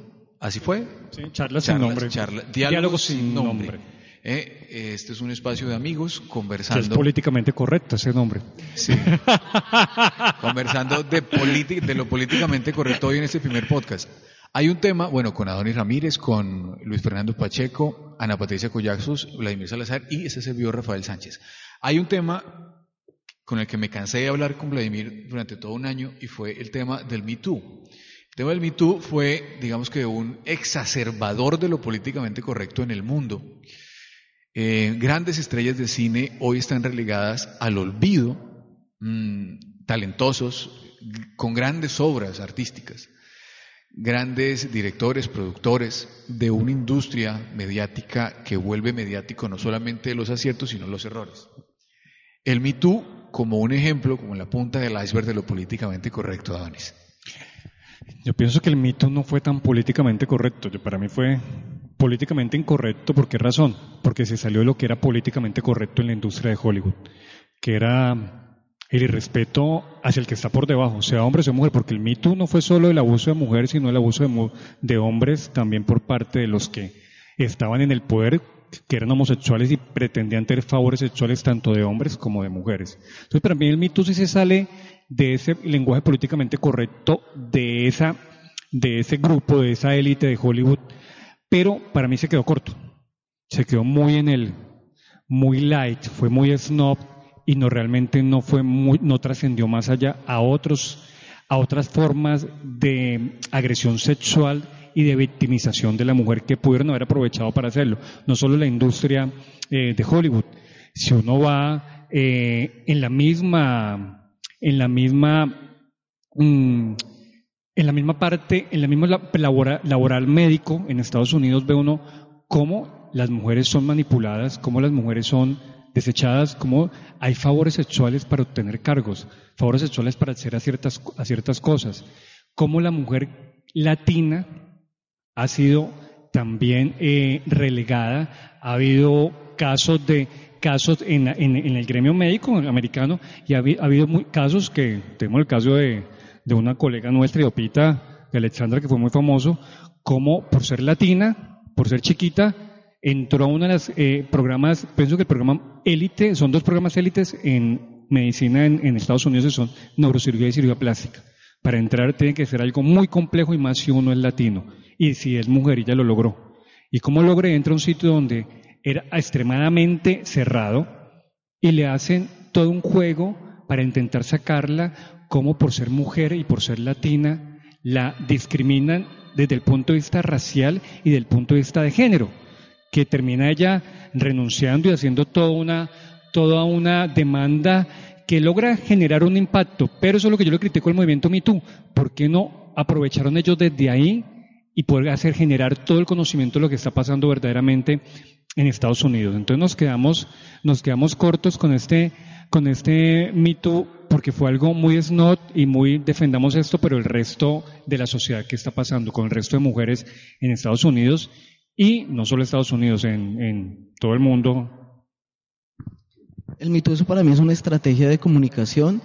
¿Así fue? Sí, charla sin nombre. diálogo, sin, nombre. Eh, este es un espacio de amigos conversando. es políticamente correcto ese nombre. Sí. conversando de, de lo políticamente correcto hoy en este primer podcast. Hay un tema, bueno, con Adonis Ramírez, con Luis Fernando Pacheco, Ana Patricia Collaxos, Vladimir Salazar y ese se vio Rafael Sánchez. Hay un tema con el que me cansé de hablar con Vladimir durante todo un año y fue el tema del Me Too. El tema del Me Too fue, digamos que, un exacerbador de lo políticamente correcto en el mundo. Eh, grandes estrellas de cine hoy están relegadas al olvido, mm, talentosos, con grandes obras artísticas, grandes directores, productores de una industria mediática que vuelve mediático no solamente los aciertos, sino los errores. El Me Too como un ejemplo, como la punta del iceberg de lo políticamente correcto, Adonis? Yo pienso que el mito no fue tan políticamente correcto. Yo, para mí fue políticamente incorrecto. ¿Por qué razón? Porque se salió de lo que era políticamente correcto en la industria de Hollywood, que era el irrespeto hacia el que está por debajo, sea hombre o sea mujer, porque el mito no fue solo el abuso de mujeres, sino el abuso de, de hombres también por parte de los que estaban en el poder que eran homosexuales y pretendían tener favores sexuales tanto de hombres como de mujeres. Entonces, para mí el mito sí se sale de ese lenguaje políticamente correcto, de, esa, de ese grupo, de esa élite de Hollywood, pero para mí se quedó corto. Se quedó muy en el, muy light, fue muy snob y no realmente no fue muy, no trascendió más allá a otros, a otras formas de agresión sexual y de victimización de la mujer que pudieron haber aprovechado para hacerlo. No solo la industria eh, de Hollywood. Si uno va eh, en la misma, en la misma, mm, en la misma parte, en la misma laboral, médico en Estados Unidos ve uno cómo las mujeres son manipuladas, cómo las mujeres son desechadas, como hay favores sexuales para obtener cargos, favores sexuales para acceder a ciertas, a ciertas cosas, cómo la mujer latina ha sido también eh, relegada, ha habido casos de casos en, el gremio médico americano y ha, habido casos que, tenemos el caso de, una colega nuestra, Opita, de Alexandra, que fue muy famoso, como por ser latina, por ser chiquita, entró a uno de los eh, programas, pienso que el programa élite, son dos programas élites en medicina en, Estados Unidos, son neurocirugía y cirugía plástica. Para entrar tiene que ser algo muy complejo y más si uno es latino. Y si es mujer, ella lo logró. ¿Y cómo logré? Entra a un sitio donde era extremadamente cerrado y le hacen todo un juego para intentar sacarla, como por ser mujer y por ser latina, la discriminan desde el punto de vista racial y del punto de vista de género, que termina ella renunciando y haciendo toda una, toda una demanda que logra generar un impacto. Pero eso es lo que yo le critico al movimiento MeToo. ¿Por qué no aprovecharon ellos desde ahí y poder hacer generar todo el conocimiento de lo que está pasando verdaderamente en Estados Unidos? Entonces nos quedamos, nos quedamos cortos con este, con este MeToo porque fue algo muy snot y muy defendamos esto, pero el resto de la sociedad que está pasando con el resto de mujeres en Estados Unidos y no solo Estados Unidos, en, en todo el mundo. El mito eso para mí es una estrategia de comunicación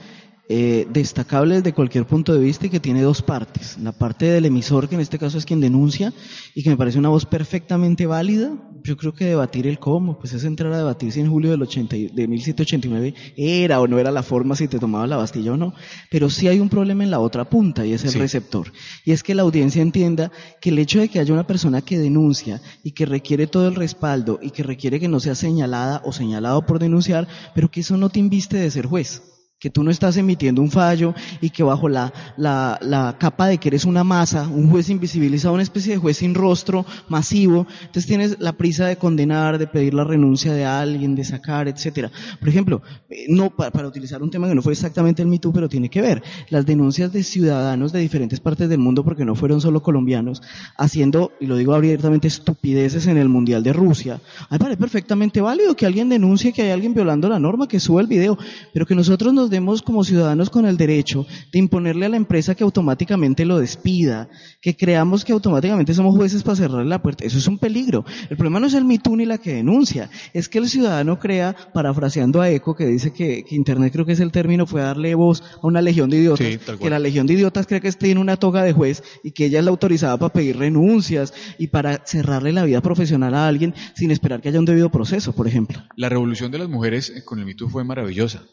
eh, destacable desde cualquier punto de vista y que tiene dos partes. La parte del emisor, que en este caso es quien denuncia y que me parece una voz perfectamente válida. Yo creo que debatir el cómo, pues es entrar a debatir si en julio del 80, de 1789 era o no era la forma si te tomaba la Bastilla o no. Pero sí hay un problema en la otra punta y es el receptor. Y es que la audiencia entienda que el hecho de que haya una persona que denuncia y que requiere todo el respaldo y que requiere que no sea señalada o señalado por denunciar, pero que eso no te inviste de ser juez que tú no estás emitiendo un fallo y que bajo la, la, la, capa de que eres una masa, un juez invisibilizado, una especie de juez sin rostro, masivo, entonces tienes la prisa de condenar, de pedir la renuncia de alguien, de sacar, etcétera. Por ejemplo, eh, no para, utilizar un tema que no fue exactamente el MeToo, pero tiene que ver, las denuncias de ciudadanos de diferentes partes del mundo, porque no fueron solo colombianos, haciendo, y lo digo abiertamente, estupideces en el Mundial de Rusia. A parece perfectamente válido que alguien denuncie que hay alguien violando la norma, que suba el video, pero que nosotros nos demos como ciudadanos con el derecho de imponerle a la empresa que automáticamente lo despida, que creamos que automáticamente somos jueces para cerrarle la puerta. Eso es un peligro. El problema no es el mitú ni la que denuncia, es que el ciudadano crea, parafraseando a Eco, que dice que, Internet creo que es el término, fue darle voz a una legión de idiotas, que la legión de idiotas cree que tiene una toga de juez y que ella es la autorizada para pedir renuncias y para cerrarle la vida profesional a alguien sin esperar que haya un debido proceso, por ejemplo. La revolución de las mujeres con el mito fue maravillosa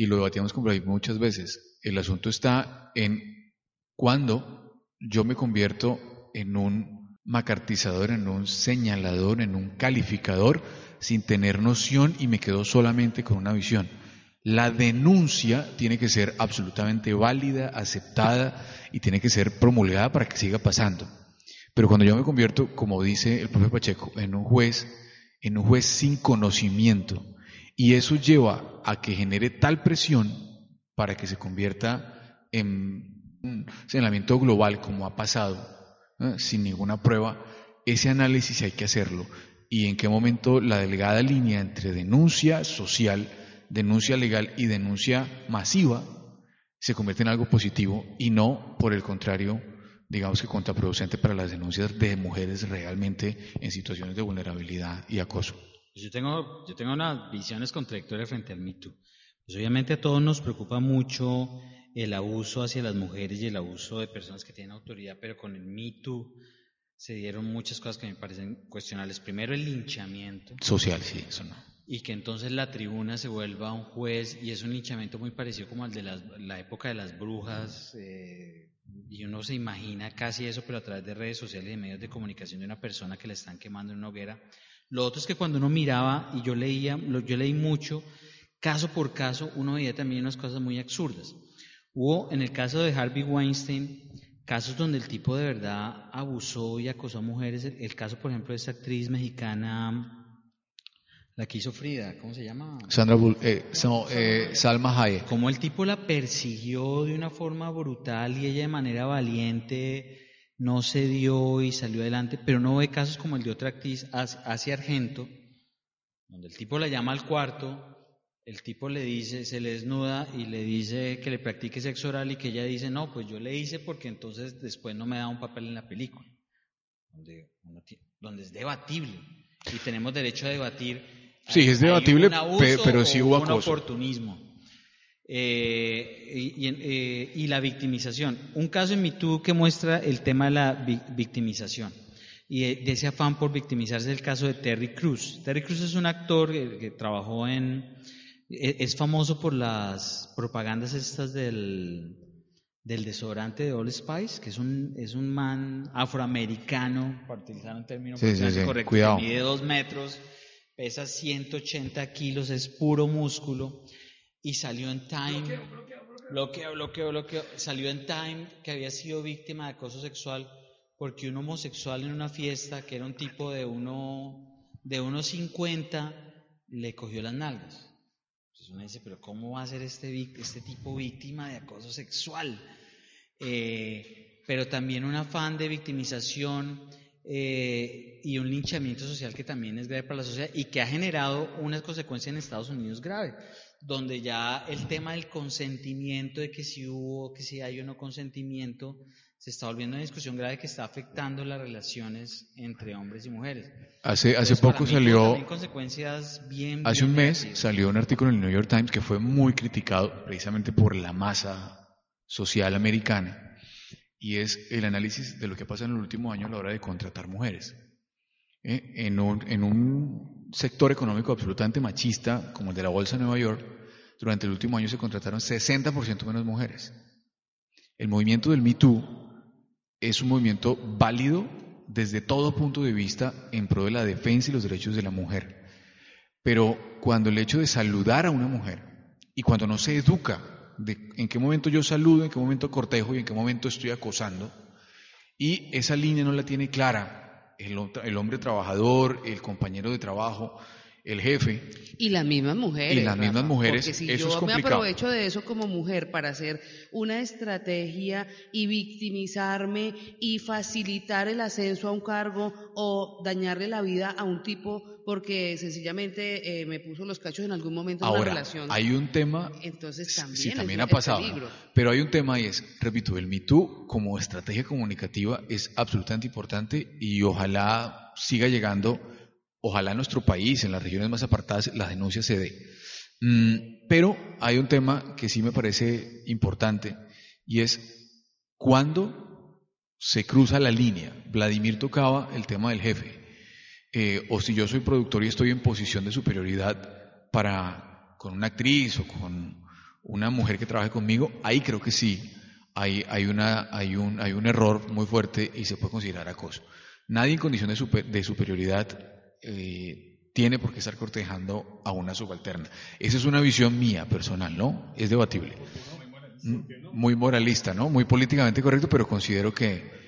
y lo debatíamos con Brahim muchas veces. El asunto está en cuando yo me convierto en un macartizador, en un señalador, en un calificador, sin tener noción y me quedo solamente con una visión. La denuncia tiene que ser absolutamente válida, aceptada y tiene que ser promulgada para que siga pasando. Pero cuando yo me convierto, como dice el propio Pacheco, en un juez, en un juez sin conocimiento, y eso lleva a que genere tal presión para que se convierta en un señalamiento global como ha pasado, sin ninguna prueba. Ese análisis hay que hacerlo. Y en qué momento la delgada línea entre denuncia social, denuncia legal y denuncia masiva se convierte en algo positivo y no, por el contrario, digamos que contraproducente para las denuncias de mujeres realmente en situaciones de vulnerabilidad y acoso. Pues yo tengo, yo tengo unas visiones contradictorias frente al mito. Pues obviamente a todos nos preocupa mucho el abuso hacia las mujeres y el abuso de personas que tienen autoridad, pero con el mito se dieron muchas cosas que me parecen cuestionables. Primero, el linchamiento. Social, sí, eso no. Y que entonces la tribuna se vuelva un juez, y es un linchamiento muy parecido como al de la época de las brujas, eh, y uno se imagina casi eso, pero a través de redes sociales y de medios de comunicación de una persona que la están quemando en una hoguera. Lo otro es que cuando uno miraba, y yo leía, yo leí mucho, caso por caso, uno veía también unas cosas muy absurdas. Hubo, en el caso de Harvey Weinstein, casos donde el tipo de verdad abusó y acosó a mujeres. El, caso, por ejemplo, de esa actriz mexicana, la que hizo Frida, ¿cómo se llama? Sandra eh, eh, Salma Hayek. Como el tipo la persiguió de una forma brutal y ella de manera valiente no se dio y salió adelante, pero no ve casos como el de otra actriz, Asia Argento, donde el tipo la llama al cuarto, el tipo le dice, se le desnuda y le dice que le practique sexo oral y que ella dice, no, pues yo le hice porque entonces después no me da un papel en la película, donde, donde es debatible y tenemos derecho a debatir. Sí, es debatible, pero sí hubo un oportunismo. Eh, eh, y, la victimización. Un caso en MeToo que muestra el tema de la victimización y de, ese afán por victimizarse es el caso de Terry Cruz. Terry Cruz es un actor que, trabajó en... E, es famoso por las propagandas estas del, del desodorante de All Spice, que es un, es un man afroamericano, para utilizar un término correcto, que mide dos metros, pesa 180 kilos, es puro músculo, y salió en Time, bloqueo, bloqueo, bloqueo, salió en Time que había sido víctima de acoso sexual porque un homosexual en una fiesta, que era un tipo de uno de unos 50, le cogió las nalgas. Entonces uno dice, pero ¿cómo va a ser este, este tipo víctima de acoso sexual? Eh, pero también un afán de victimización eh, y un linchamiento social que también es grave para la sociedad y que ha generado unas consecuencias en Estados Unidos graves, donde ya el tema del consentimiento, de que si hubo, que si hay o no consentimiento, se está volviendo una discusión grave que está afectando las relaciones entre hombres y mujeres. Hace, hace poco salió, consecuencias bien, hace un mes salió un artículo en el New York Times que fue muy criticado precisamente por la masa social americana y es el análisis de lo que pasa en el último año a la hora de contratar mujeres. ¿Eh? En, un, en un sector económico absolutamente machista como el de la Bolsa de Nueva York, durante el último año se contrataron 60% menos mujeres. El movimiento del Me Too es un movimiento válido desde todo punto de vista en pro de la defensa y los derechos de la mujer. Pero cuando el hecho de saludar a una mujer y cuando no se educa de en qué momento yo saludo, en qué momento cortejo y en qué momento estoy acosando, y esa línea no la tiene clara el, hombre trabajador, el compañero de trabajo, el jefe. Y las mismas mujeres. Y las mismas mujeres. Porque si yo me aprovecho de eso como mujer para hacer una estrategia y victimizarme y facilitar el ascenso a un cargo o dañarle la vida a un tipo porque sencillamente eh, me puso los cachos en algún momento en una relación. Hay un tema. Entonces también. Sí, también ha pasado. Pero hay un tema y es, repito, el Me como estrategia comunicativa es absolutamente importante y ojalá siga llegando Ojalá en nuestro país, en las regiones más apartadas, la denuncia se dé. Mm, pero hay un tema que sí me parece importante y es cuándo se cruza la línea. Vladimir tocaba el tema del jefe. Eh, o si yo soy productor y estoy en posición de superioridad para con una actriz o con una mujer que trabaje conmigo, ahí creo que sí hay, hay, una, hay, un, hay un error muy fuerte y se puede considerar acoso. Nadie en condición de, de superioridad eh, tiene por qué estar cortejando a una subalterna. Esa es una visión mía personal, ¿no? Es debatible. Mm, muy moralista, ¿no? Muy políticamente correcto, pero considero que...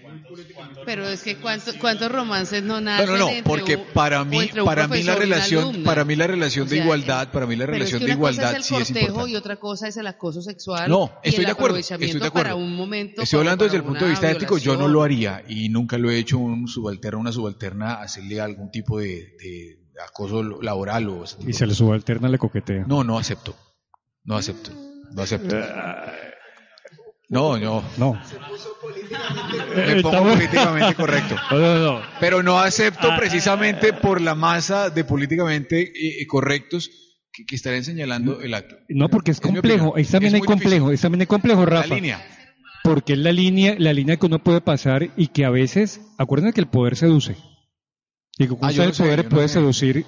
Pero es que cuántos romances no nacen No, no, no, porque para mí, para mí la relación, para mí la relación de igualdad, para mí la relación de igualdad es el cortejo y otra cosa es el acoso sexual. No, estoy de acuerdo, estoy de acuerdo. Para un momento estoy hablando desde el punto de vista ético, yo no lo haría y nunca lo he hecho un subalterno, una subalterna hacerle algún tipo de, acoso laboral o Y se le subalterna le coquetea. No, no acepto. No acepto. No acepto. No, no. No. Me pongo políticamente correcto. Pero no acepto ah, precisamente por la masa de políticamente eh, eh, correctos que, que, estarían señalando el acto. No, porque es complejo. Es también hay complejo. Es también hay complejo, Rafa. La línea. Porque es la línea, la línea que uno puede pasar y que a veces, acuérdense que el poder seduce. Y que ah, el poder puede seducir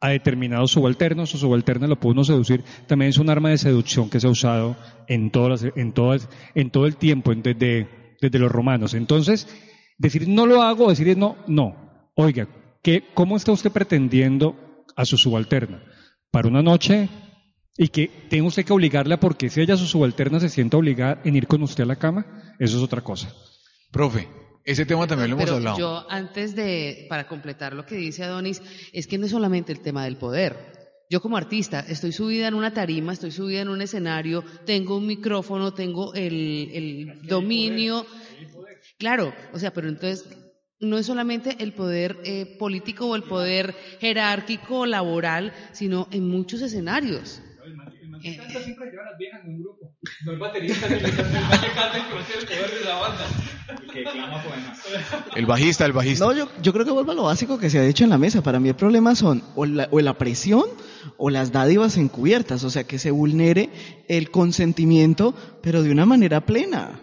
a determinados subalternos o subalternas lo puede uno seducir, también es un arma de seducción que se ha usado en, todas, en, todas, en todo el tiempo, desde, desde los romanos. Entonces, decir no lo hago, decir no, no. Oiga, ¿qué, ¿cómo está usted pretendiendo a su subalterna? Para una noche y que tenga usted que obligarla porque si ella, su subalterna, se siente obligada en ir con usted a la cama, eso es otra cosa. Profe, ese tema también lo hemos hablado. Yo, antes de, para completar lo que dice Adonis, es que no es solamente el tema del poder. Yo como artista estoy subida en una tarima, estoy subida en un escenario, tengo un micrófono, tengo el, el dominio. Claro, o sea, pero entonces no es solamente el poder eh, político o el poder jerárquico laboral, sino en muchos escenarios. Siempre lleva las viejas en un grupo. No el baterista, ni el cantante, que va a ser el poder de la banda. El que clama poemas. El bajista, el bajista. No, yo, yo creo que vuelvo a lo básico que se ha dicho en la mesa. Para mí el problema son o la, o la presión o las dádivas encubiertas, o sea, que se vulnere el consentimiento, pero de una manera plena.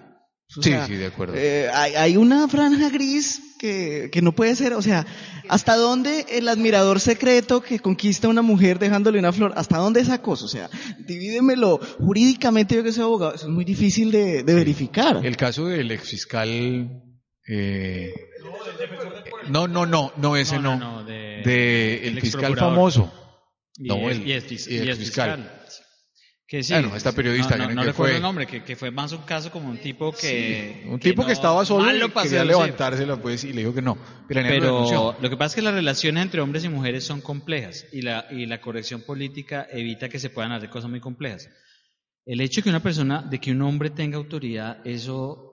O Sí, sí, de acuerdo. eh, hay, hay una franja gris que, que no puede ser, o sea, ¿hasta dónde el admirador secreto que conquista a una mujer dejándole una flor, hasta dónde esa cosa? O sea, divídemelo jurídicamente, yo que soy abogado, eso es muy difícil de, de verificar. El caso del exfiscal. Eh, no, no, no, no, ese no. No, no, no, de- de el el fiscal famoso. Y, No, es, el- y es fis- y el y es fiscal. fiscal. Que sí, no, esta periodista, no, no, que no fue- recuerdo el nombre, que, que fue más un caso como un tipo que... Un tipo que, no- estaba solo y quería levantársela pues y le dijo que no. Pero, lo denunció. Pero lo que pasa es que las relaciones entre hombres y mujeres son complejas y la, y la corrección política evita que se puedan hacer cosas muy complejas. El hecho de que una persona, de que un hombre tenga autoridad, eso,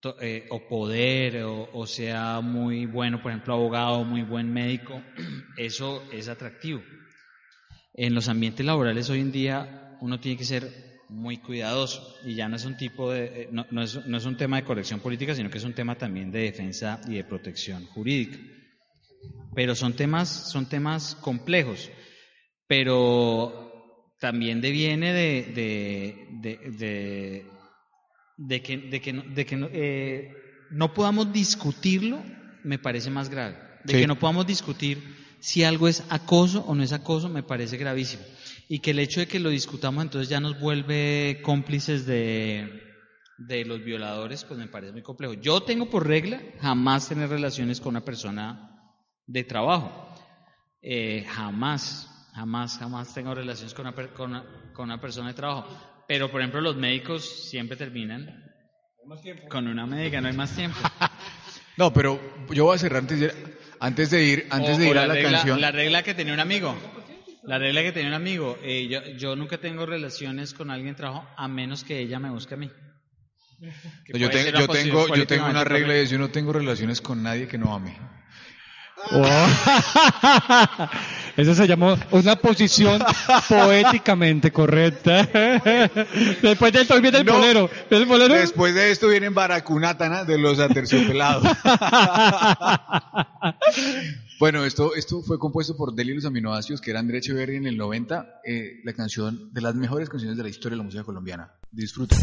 to- eh, o poder, o, o sea muy bueno, por ejemplo, abogado, muy buen médico, eso es atractivo. En los ambientes laborales hoy en día uno tiene que ser muy cuidadoso y ya no es un tipo de, eh, no, no es, no es un tema de corrección política, sino que es un tema también de defensa y de protección jurídica. Pero son temas, son temas complejos, pero también deviene de, de, de, de, de que, de que, no, de que no, eh, no podamos discutirlo, me parece más grave. De Sí. que no podamos discutir si algo es acoso o no es acoso, me parece gravísimo. Y que el hecho de que lo discutamos entonces ya nos vuelve cómplices de, de los violadores, pues me parece muy complejo. Yo tengo por regla jamás tener relaciones con una persona de trabajo. Eh, jamás, jamás, jamás tengo relaciones con una, con, una, con una persona de trabajo. Pero, por ejemplo, los médicos siempre terminan con una médica, no hay más tiempo. No, pero yo voy a cerrar antes de, antes de ir, antes O- de ir a la regla, canción. La regla que tenía un amigo. La regla que tenía un amigo. eh, yo, yo nunca tengo relaciones con alguien de trabajo a menos que ella me busque a mí. No, yo, tengo, yo, tengo, yo tengo una regla y es yo no tengo relaciones con nadie que no ame. Eso se llamó una posición poéticamente correcta. Después del sol viene el No. Después de esto vienen Baracunátana de los aterciopelados. bueno, esto, esto fue compuesto por Deli y los aminoácidos, que era André Echeverry en el 90, eh, la canción de las mejores canciones de la historia de la música colombiana. Disfruten.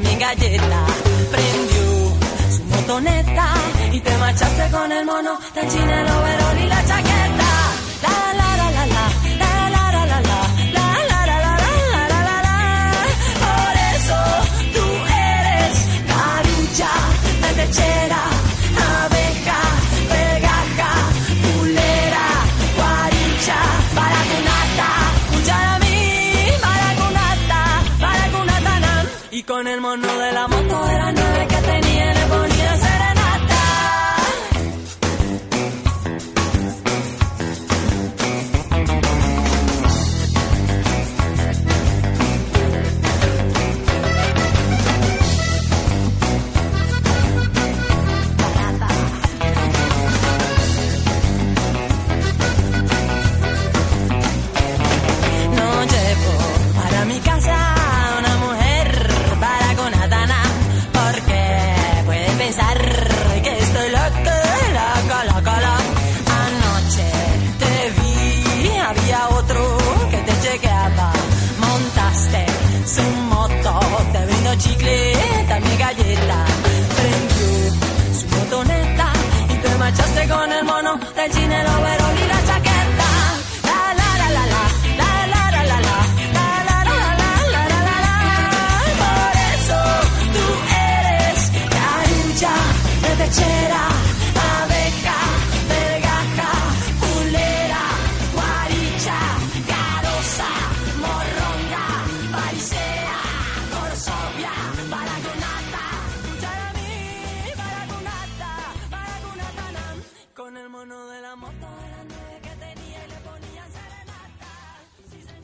También galleta, prendió su motoneta y te marchaste con el mono del chino,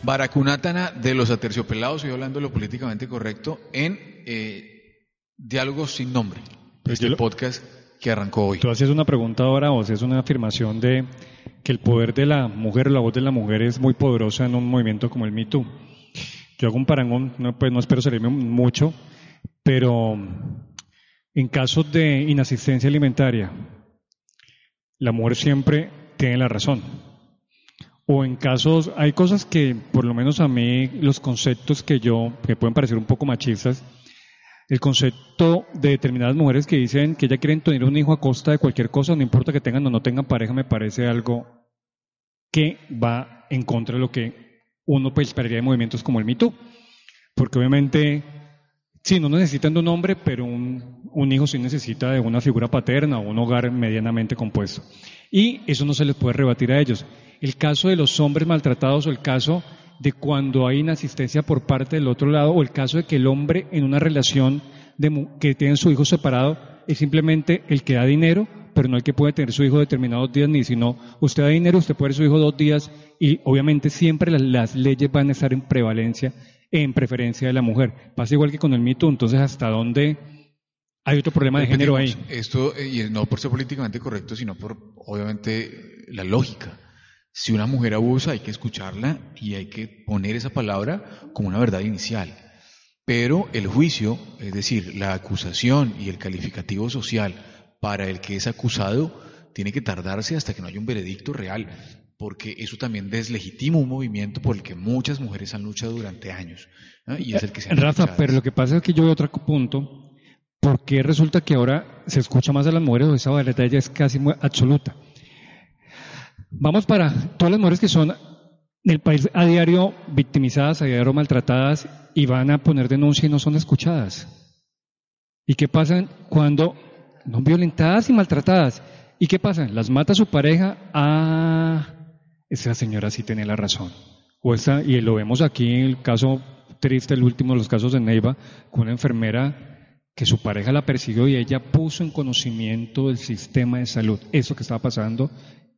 Baracunátana de los aterciopelados, estoy hablando de lo políticamente correcto, en eh, Diálogos sin nombre, Pues este lo- podcast que arrancó hoy. Tú haces una pregunta ahora o haces una afirmación de que el poder de la mujer, la voz de la mujer es muy poderosa en un movimiento como el Me Too. Yo hago un parangón, no, pues no espero salirme mucho, pero en casos de inasistencia alimentaria, la mujer siempre tiene la razón. O en casos, hay cosas que, por lo menos a mí, los conceptos que yo, que pueden parecer un poco machistas, el concepto de determinadas mujeres que dicen que ya quieren tener un hijo a costa de cualquier cosa, no importa que tengan o no tengan pareja, me parece algo que va en contra de lo que uno pues esperaría de movimientos como el Me Too. Porque obviamente, sí, no necesitan de un hombre, pero un, un hijo sí necesita de una figura paterna o un hogar medianamente compuesto. Y eso no se les puede rebatir a ellos. El caso de los hombres maltratados o el caso de cuando hay inasistencia por parte del otro lado o el caso de que el hombre en una relación de que tiene su hijo separado es simplemente el que da dinero, pero no el que puede tener su hijo determinados días, ni sino usted da dinero, usted puede tener su hijo dos días y obviamente siempre las, las leyes van a estar en prevalencia, en preferencia de la mujer. Pasa igual que con el mito, entonces hasta dónde hay otro problema de género ahí. Esto, eh, y no por ser políticamente correcto, sino por, obviamente, la lógica. Si una mujer abusa, hay que escucharla y hay que poner esa palabra como una verdad inicial. Pero el juicio, es decir, la acusación y el calificativo social para el que es acusado, tiene que tardarse hasta que no haya un veredicto real, porque eso también deslegitima un movimiento por el que muchas mujeres han luchado durante años. ¿no? Y es el que se han Rafa, escuchado. pero lo que pasa es que yo veo otro punto. ¿Por qué resulta que ahora se escucha más a las mujeres o esa ya es casi absoluta? Vamos para todas las mujeres que son del país a diario victimizadas, a diario maltratadas y van a poner denuncia y no son escuchadas. ¿Y qué pasa cuando no violentadas y maltratadas? ¿Y qué pasa? Las mata su pareja. Ah, esa señora sí tiene la razón. O esa, y lo vemos aquí en el caso triste, el último de los casos de Neiva, con una enfermera que su pareja la persiguió y ella puso en conocimiento del sistema de salud eso que estaba pasando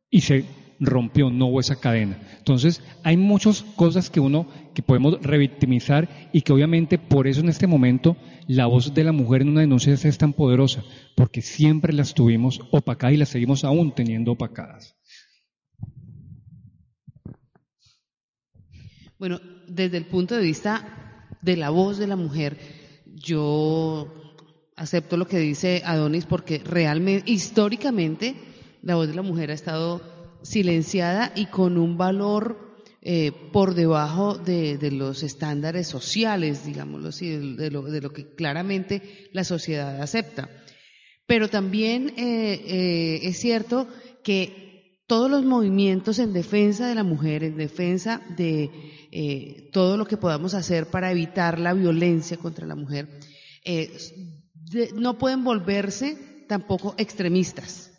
y se rompió, no hubo esa cadena. Entonces, hay muchas cosas que uno, que podemos revictimizar y que obviamente por eso en este momento la voz de la mujer en una denuncia es tan poderosa, porque siempre las tuvimos opacadas y las seguimos aún teniendo opacadas. Bueno, desde el punto de vista de la voz de la mujer, yo acepto lo que dice Adonis porque realmente, históricamente, la voz de la mujer ha estado silenciada y con un valor eh, por debajo de, los estándares sociales, digámoslo así, de, lo, que claramente la sociedad acepta. Pero también eh, eh, es cierto que todos los movimientos en defensa de la mujer, en defensa de todo lo que podamos hacer para evitar la violencia contra la mujer, no pueden volverse tampoco extremistas,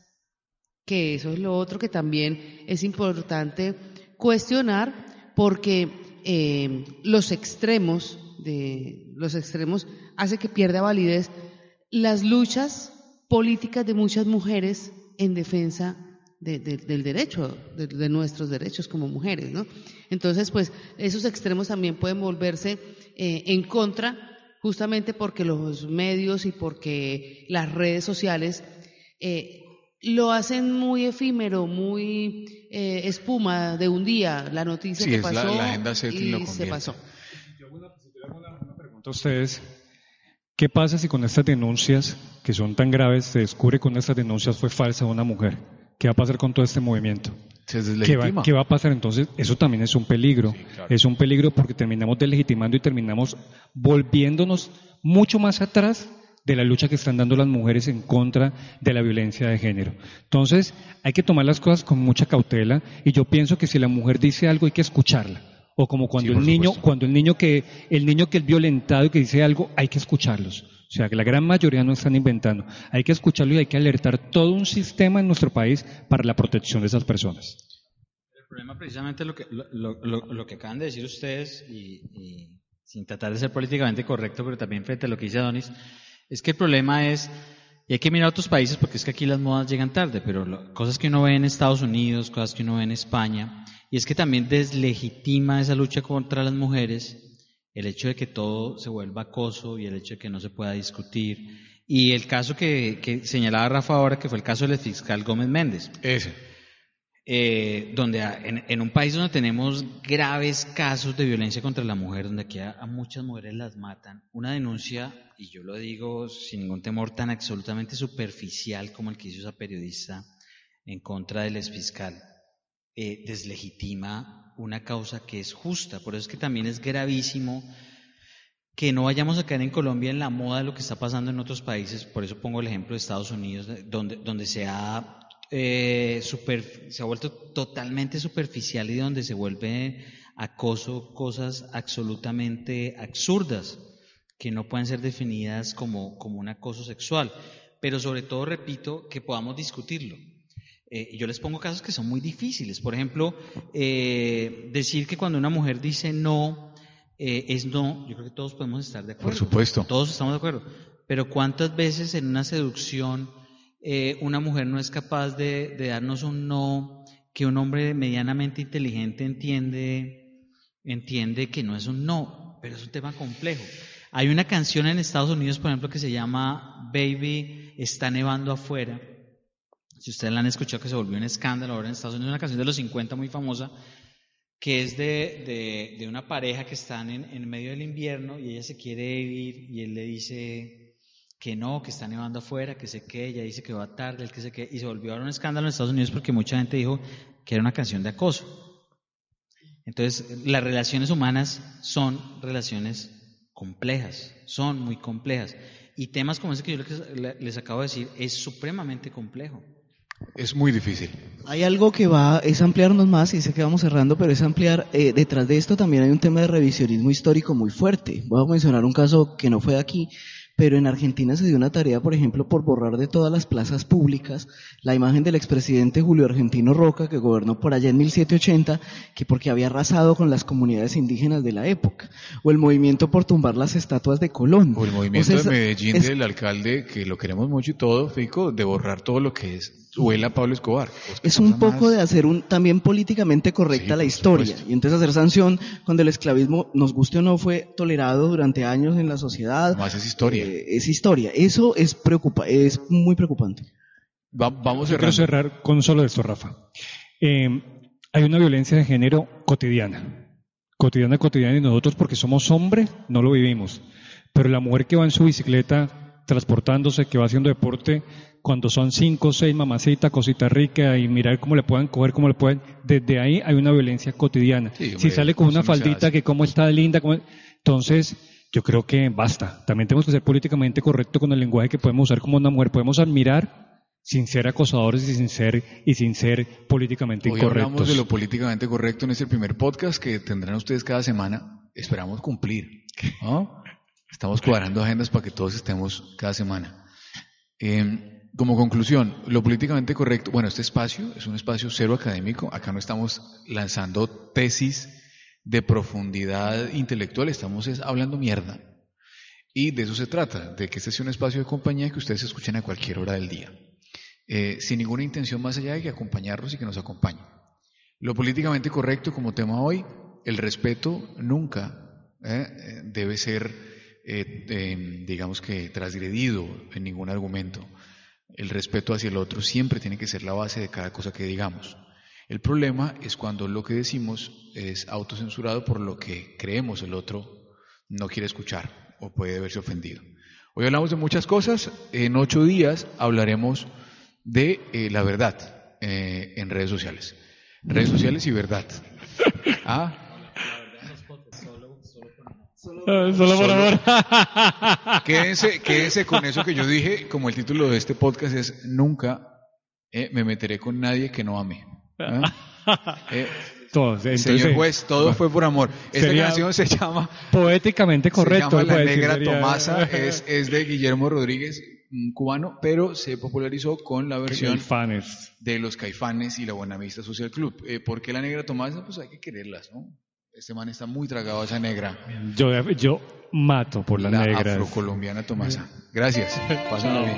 que eso es lo otro que también es importante cuestionar, porque eh, los extremos de los extremos hace que pierda validez las luchas políticas de muchas mujeres en defensa de- de- del derecho, de, de nuestros derechos como mujeres, ¿no? Entonces, pues, esos extremos también pueden volverse eh, en contra, justamente porque los medios y porque las redes sociales eh, lo hacen muy efímero, muy eh, espuma de un día, la noticia Sí, que es la- pasó la agenda y lo se pasó. pregunto a ustedes, ¿qué pasa si con estas denuncias, que son tan graves, se descubre que con estas denuncias fue falsa una mujer? ¿Qué va a pasar con todo este movimiento? ¿Qué va, qué va a pasar entonces? Eso también es un peligro. Es un peligro porque terminamos delegitimando y terminamos volviéndonos mucho más atrás de la lucha que están dando las mujeres en contra de la violencia de género. Entonces, hay que tomar las cosas con mucha cautela y yo pienso que si la mujer dice algo hay que escucharla. O como cuando Sí, el niño, cuando el niño que el niño que es violentado y que dice algo, hay que escucharlos. O sea, que la gran mayoría no están inventando. Hay que escucharlo y hay que alertar todo un sistema en nuestro país para la protección de esas personas. El problema precisamente lo que, lo, lo- lo- que acaban de decir ustedes, y, y sin tratar de ser políticamente correcto, pero también frente a lo que dice Adonis, es que el problema es, y hay que mirar a otros países porque es que aquí las modas llegan tarde, pero cosas que uno ve en Estados Unidos, cosas que uno ve en España, Y es que también deslegitima esa lucha contra las mujeres el hecho de que todo se vuelva acoso y el hecho de que no se pueda discutir. Y el caso que, que señalaba Rafa ahora, que fue el caso del fiscal Gómez Méndez. Ese. eh, donde en, en un país donde tenemos graves casos de violencia contra la mujer, donde aquí a, a muchas mujeres las matan, una denuncia, y yo lo digo sin ningún temor, tan absolutamente superficial como el que hizo esa periodista en contra del exfiscal, eh, deslegitima una causa que es justa. Por eso es que también es gravísimo que no vayamos a caer en Colombia en la moda de lo que está pasando en otros países. Por eso pongo el ejemplo de Estados Unidos, de- donde, donde se ha eh, se ha vuelto totalmente superficial y donde se vuelve acoso cosas absolutamente absurdas que no pueden ser definidas como, como un acoso sexual. Pero sobre todo, repito, que podamos discutirlo. Eh, yo les pongo casos que son muy difíciles. Por ejemplo, eh, decir que cuando una mujer dice no, eh, es no, yo creo que todos podemos estar de acuerdo. Por supuesto. Todos estamos de acuerdo. Pero ¿cuántas veces en una seducción eh, una mujer no es capaz de, de darnos un no que un hombre medianamente inteligente entiende, entiende que no es un no, pero es un tema complejo? Hay una canción en Estados Unidos, por ejemplo, que se llama Baby, está nevando afuera. Si ustedes la han escuchado, que se volvió un escándalo ahora en Estados Unidos, una canción de los 50 muy famosa, que es de, de, de una pareja que están en, en medio del invierno y ella se quiere ir y él le dice que no, que está nevando afuera, que se quede, ella dice que va tarde, él que se quede, y se volvió ahora un escándalo en Estados Unidos porque mucha gente dijo que era una canción de acoso. Entonces, las relaciones humanas son relaciones complejas, son muy complejas. Y temas como ese que yo les acabo de decir es supremamente complejo. Es muy difícil. Hay algo que va, es ampliarnos más, y sé que vamos cerrando, pero es ampliar, eh, detrás de esto también hay un tema de revisionismo histórico muy fuerte. Voy a mencionar un caso que no fue de aquí, pero en Argentina se dio una tarea, por ejemplo, por borrar de todas las plazas públicas la imagen del expresidente Julio Argentino Roca, que gobernó por allá en 1780, que porque había arrasado con las comunidades indígenas de la época, o el movimiento por tumbar las estatuas de Colón. O el movimiento O sea, de Medellín es- del alcalde, que lo queremos mucho y todo, Fico, de borrar todo lo que es huela a Pablo Escobar. Pues, Es un poco más- de hacer un también políticamente correcta Sí, la historia supuesto. y entonces hacer sanción cuando el esclavismo nos guste o no fue tolerado durante años en la sociedad. Más es historia. Eh, es historia. Eso es preocupa es muy preocupante. Va- vamos Yo quiero cerrar con solo esto, Rafa. Eh, hay una violencia de género cotidiana, cotidiana, cotidiana, y nosotros porque somos hombres no lo vivimos. Pero la mujer que va en su bicicleta transportándose, que va haciendo deporte, cuando son cinco o seis mamacitas, cosita rica, y mirar cómo le puedan coger, cómo le pueden, desde ahí hay una violencia cotidiana. Sí, hombre, si sale con una faldita que cómo está linda, cómo- entonces yo creo que basta. También tenemos que ser políticamente correcto con el lenguaje que podemos usar como una mujer. Podemos admirar sin ser acosadores y sin ser y sin ser políticamente Hoy hablamos de lo políticamente correcto en este primer podcast que tendrán ustedes cada semana. Esperamos cumplir. ¿no? Estamos cuadrando agendas para que todos estemos cada semana. Eh, como conclusión, lo políticamente correcto, bueno, este espacio es un espacio cero académico. Acá no estamos lanzando tesis de profundidad intelectual, estamos es hablando mierda. Y de eso se trata, de que este sea un espacio de compañía que ustedes escuchen a cualquier hora del día. Eh, sin ninguna intención más allá de que acompañarlos y que nos acompañen. Lo políticamente correcto como tema hoy, el respeto nunca eh, eh, debe ser, eh, eh, digamos que, transgredido en ningún argumento. El respeto hacia el otro siempre tiene que ser la base de cada cosa que digamos. El problema es cuando lo que decimos es autocensurado por lo que creemos el otro no quiere escuchar o puede verse ofendido. Hoy hablamos de muchas cosas, en ocho días hablaremos de eh, la verdad eh, en redes sociales. Redes sociales y verdad. Ah, solo por Solo- ahora. quédense, quédense con eso que yo dije, como el título de este podcast es Nunca eh, me meteré con nadie que no ame. ¿Ah? Eh, Entonces, señor juez, todo fue por amor. Esta canción se llama poéticamente correcto. Se llama La decir, Negra sería- Tomasa, es, es de Guillermo Rodríguez, un cubano, pero se popularizó con la versión de los Caifanes y la Buenavista Social Club. Eh, ¿Por qué la Negra Tomasa? Pues hay que quererlas, ¿no? Este man está muy tragado a esa negra, Yo, yo mato por las la negras. afrocolombiana Tomasa. Gracias, pásenlo bien.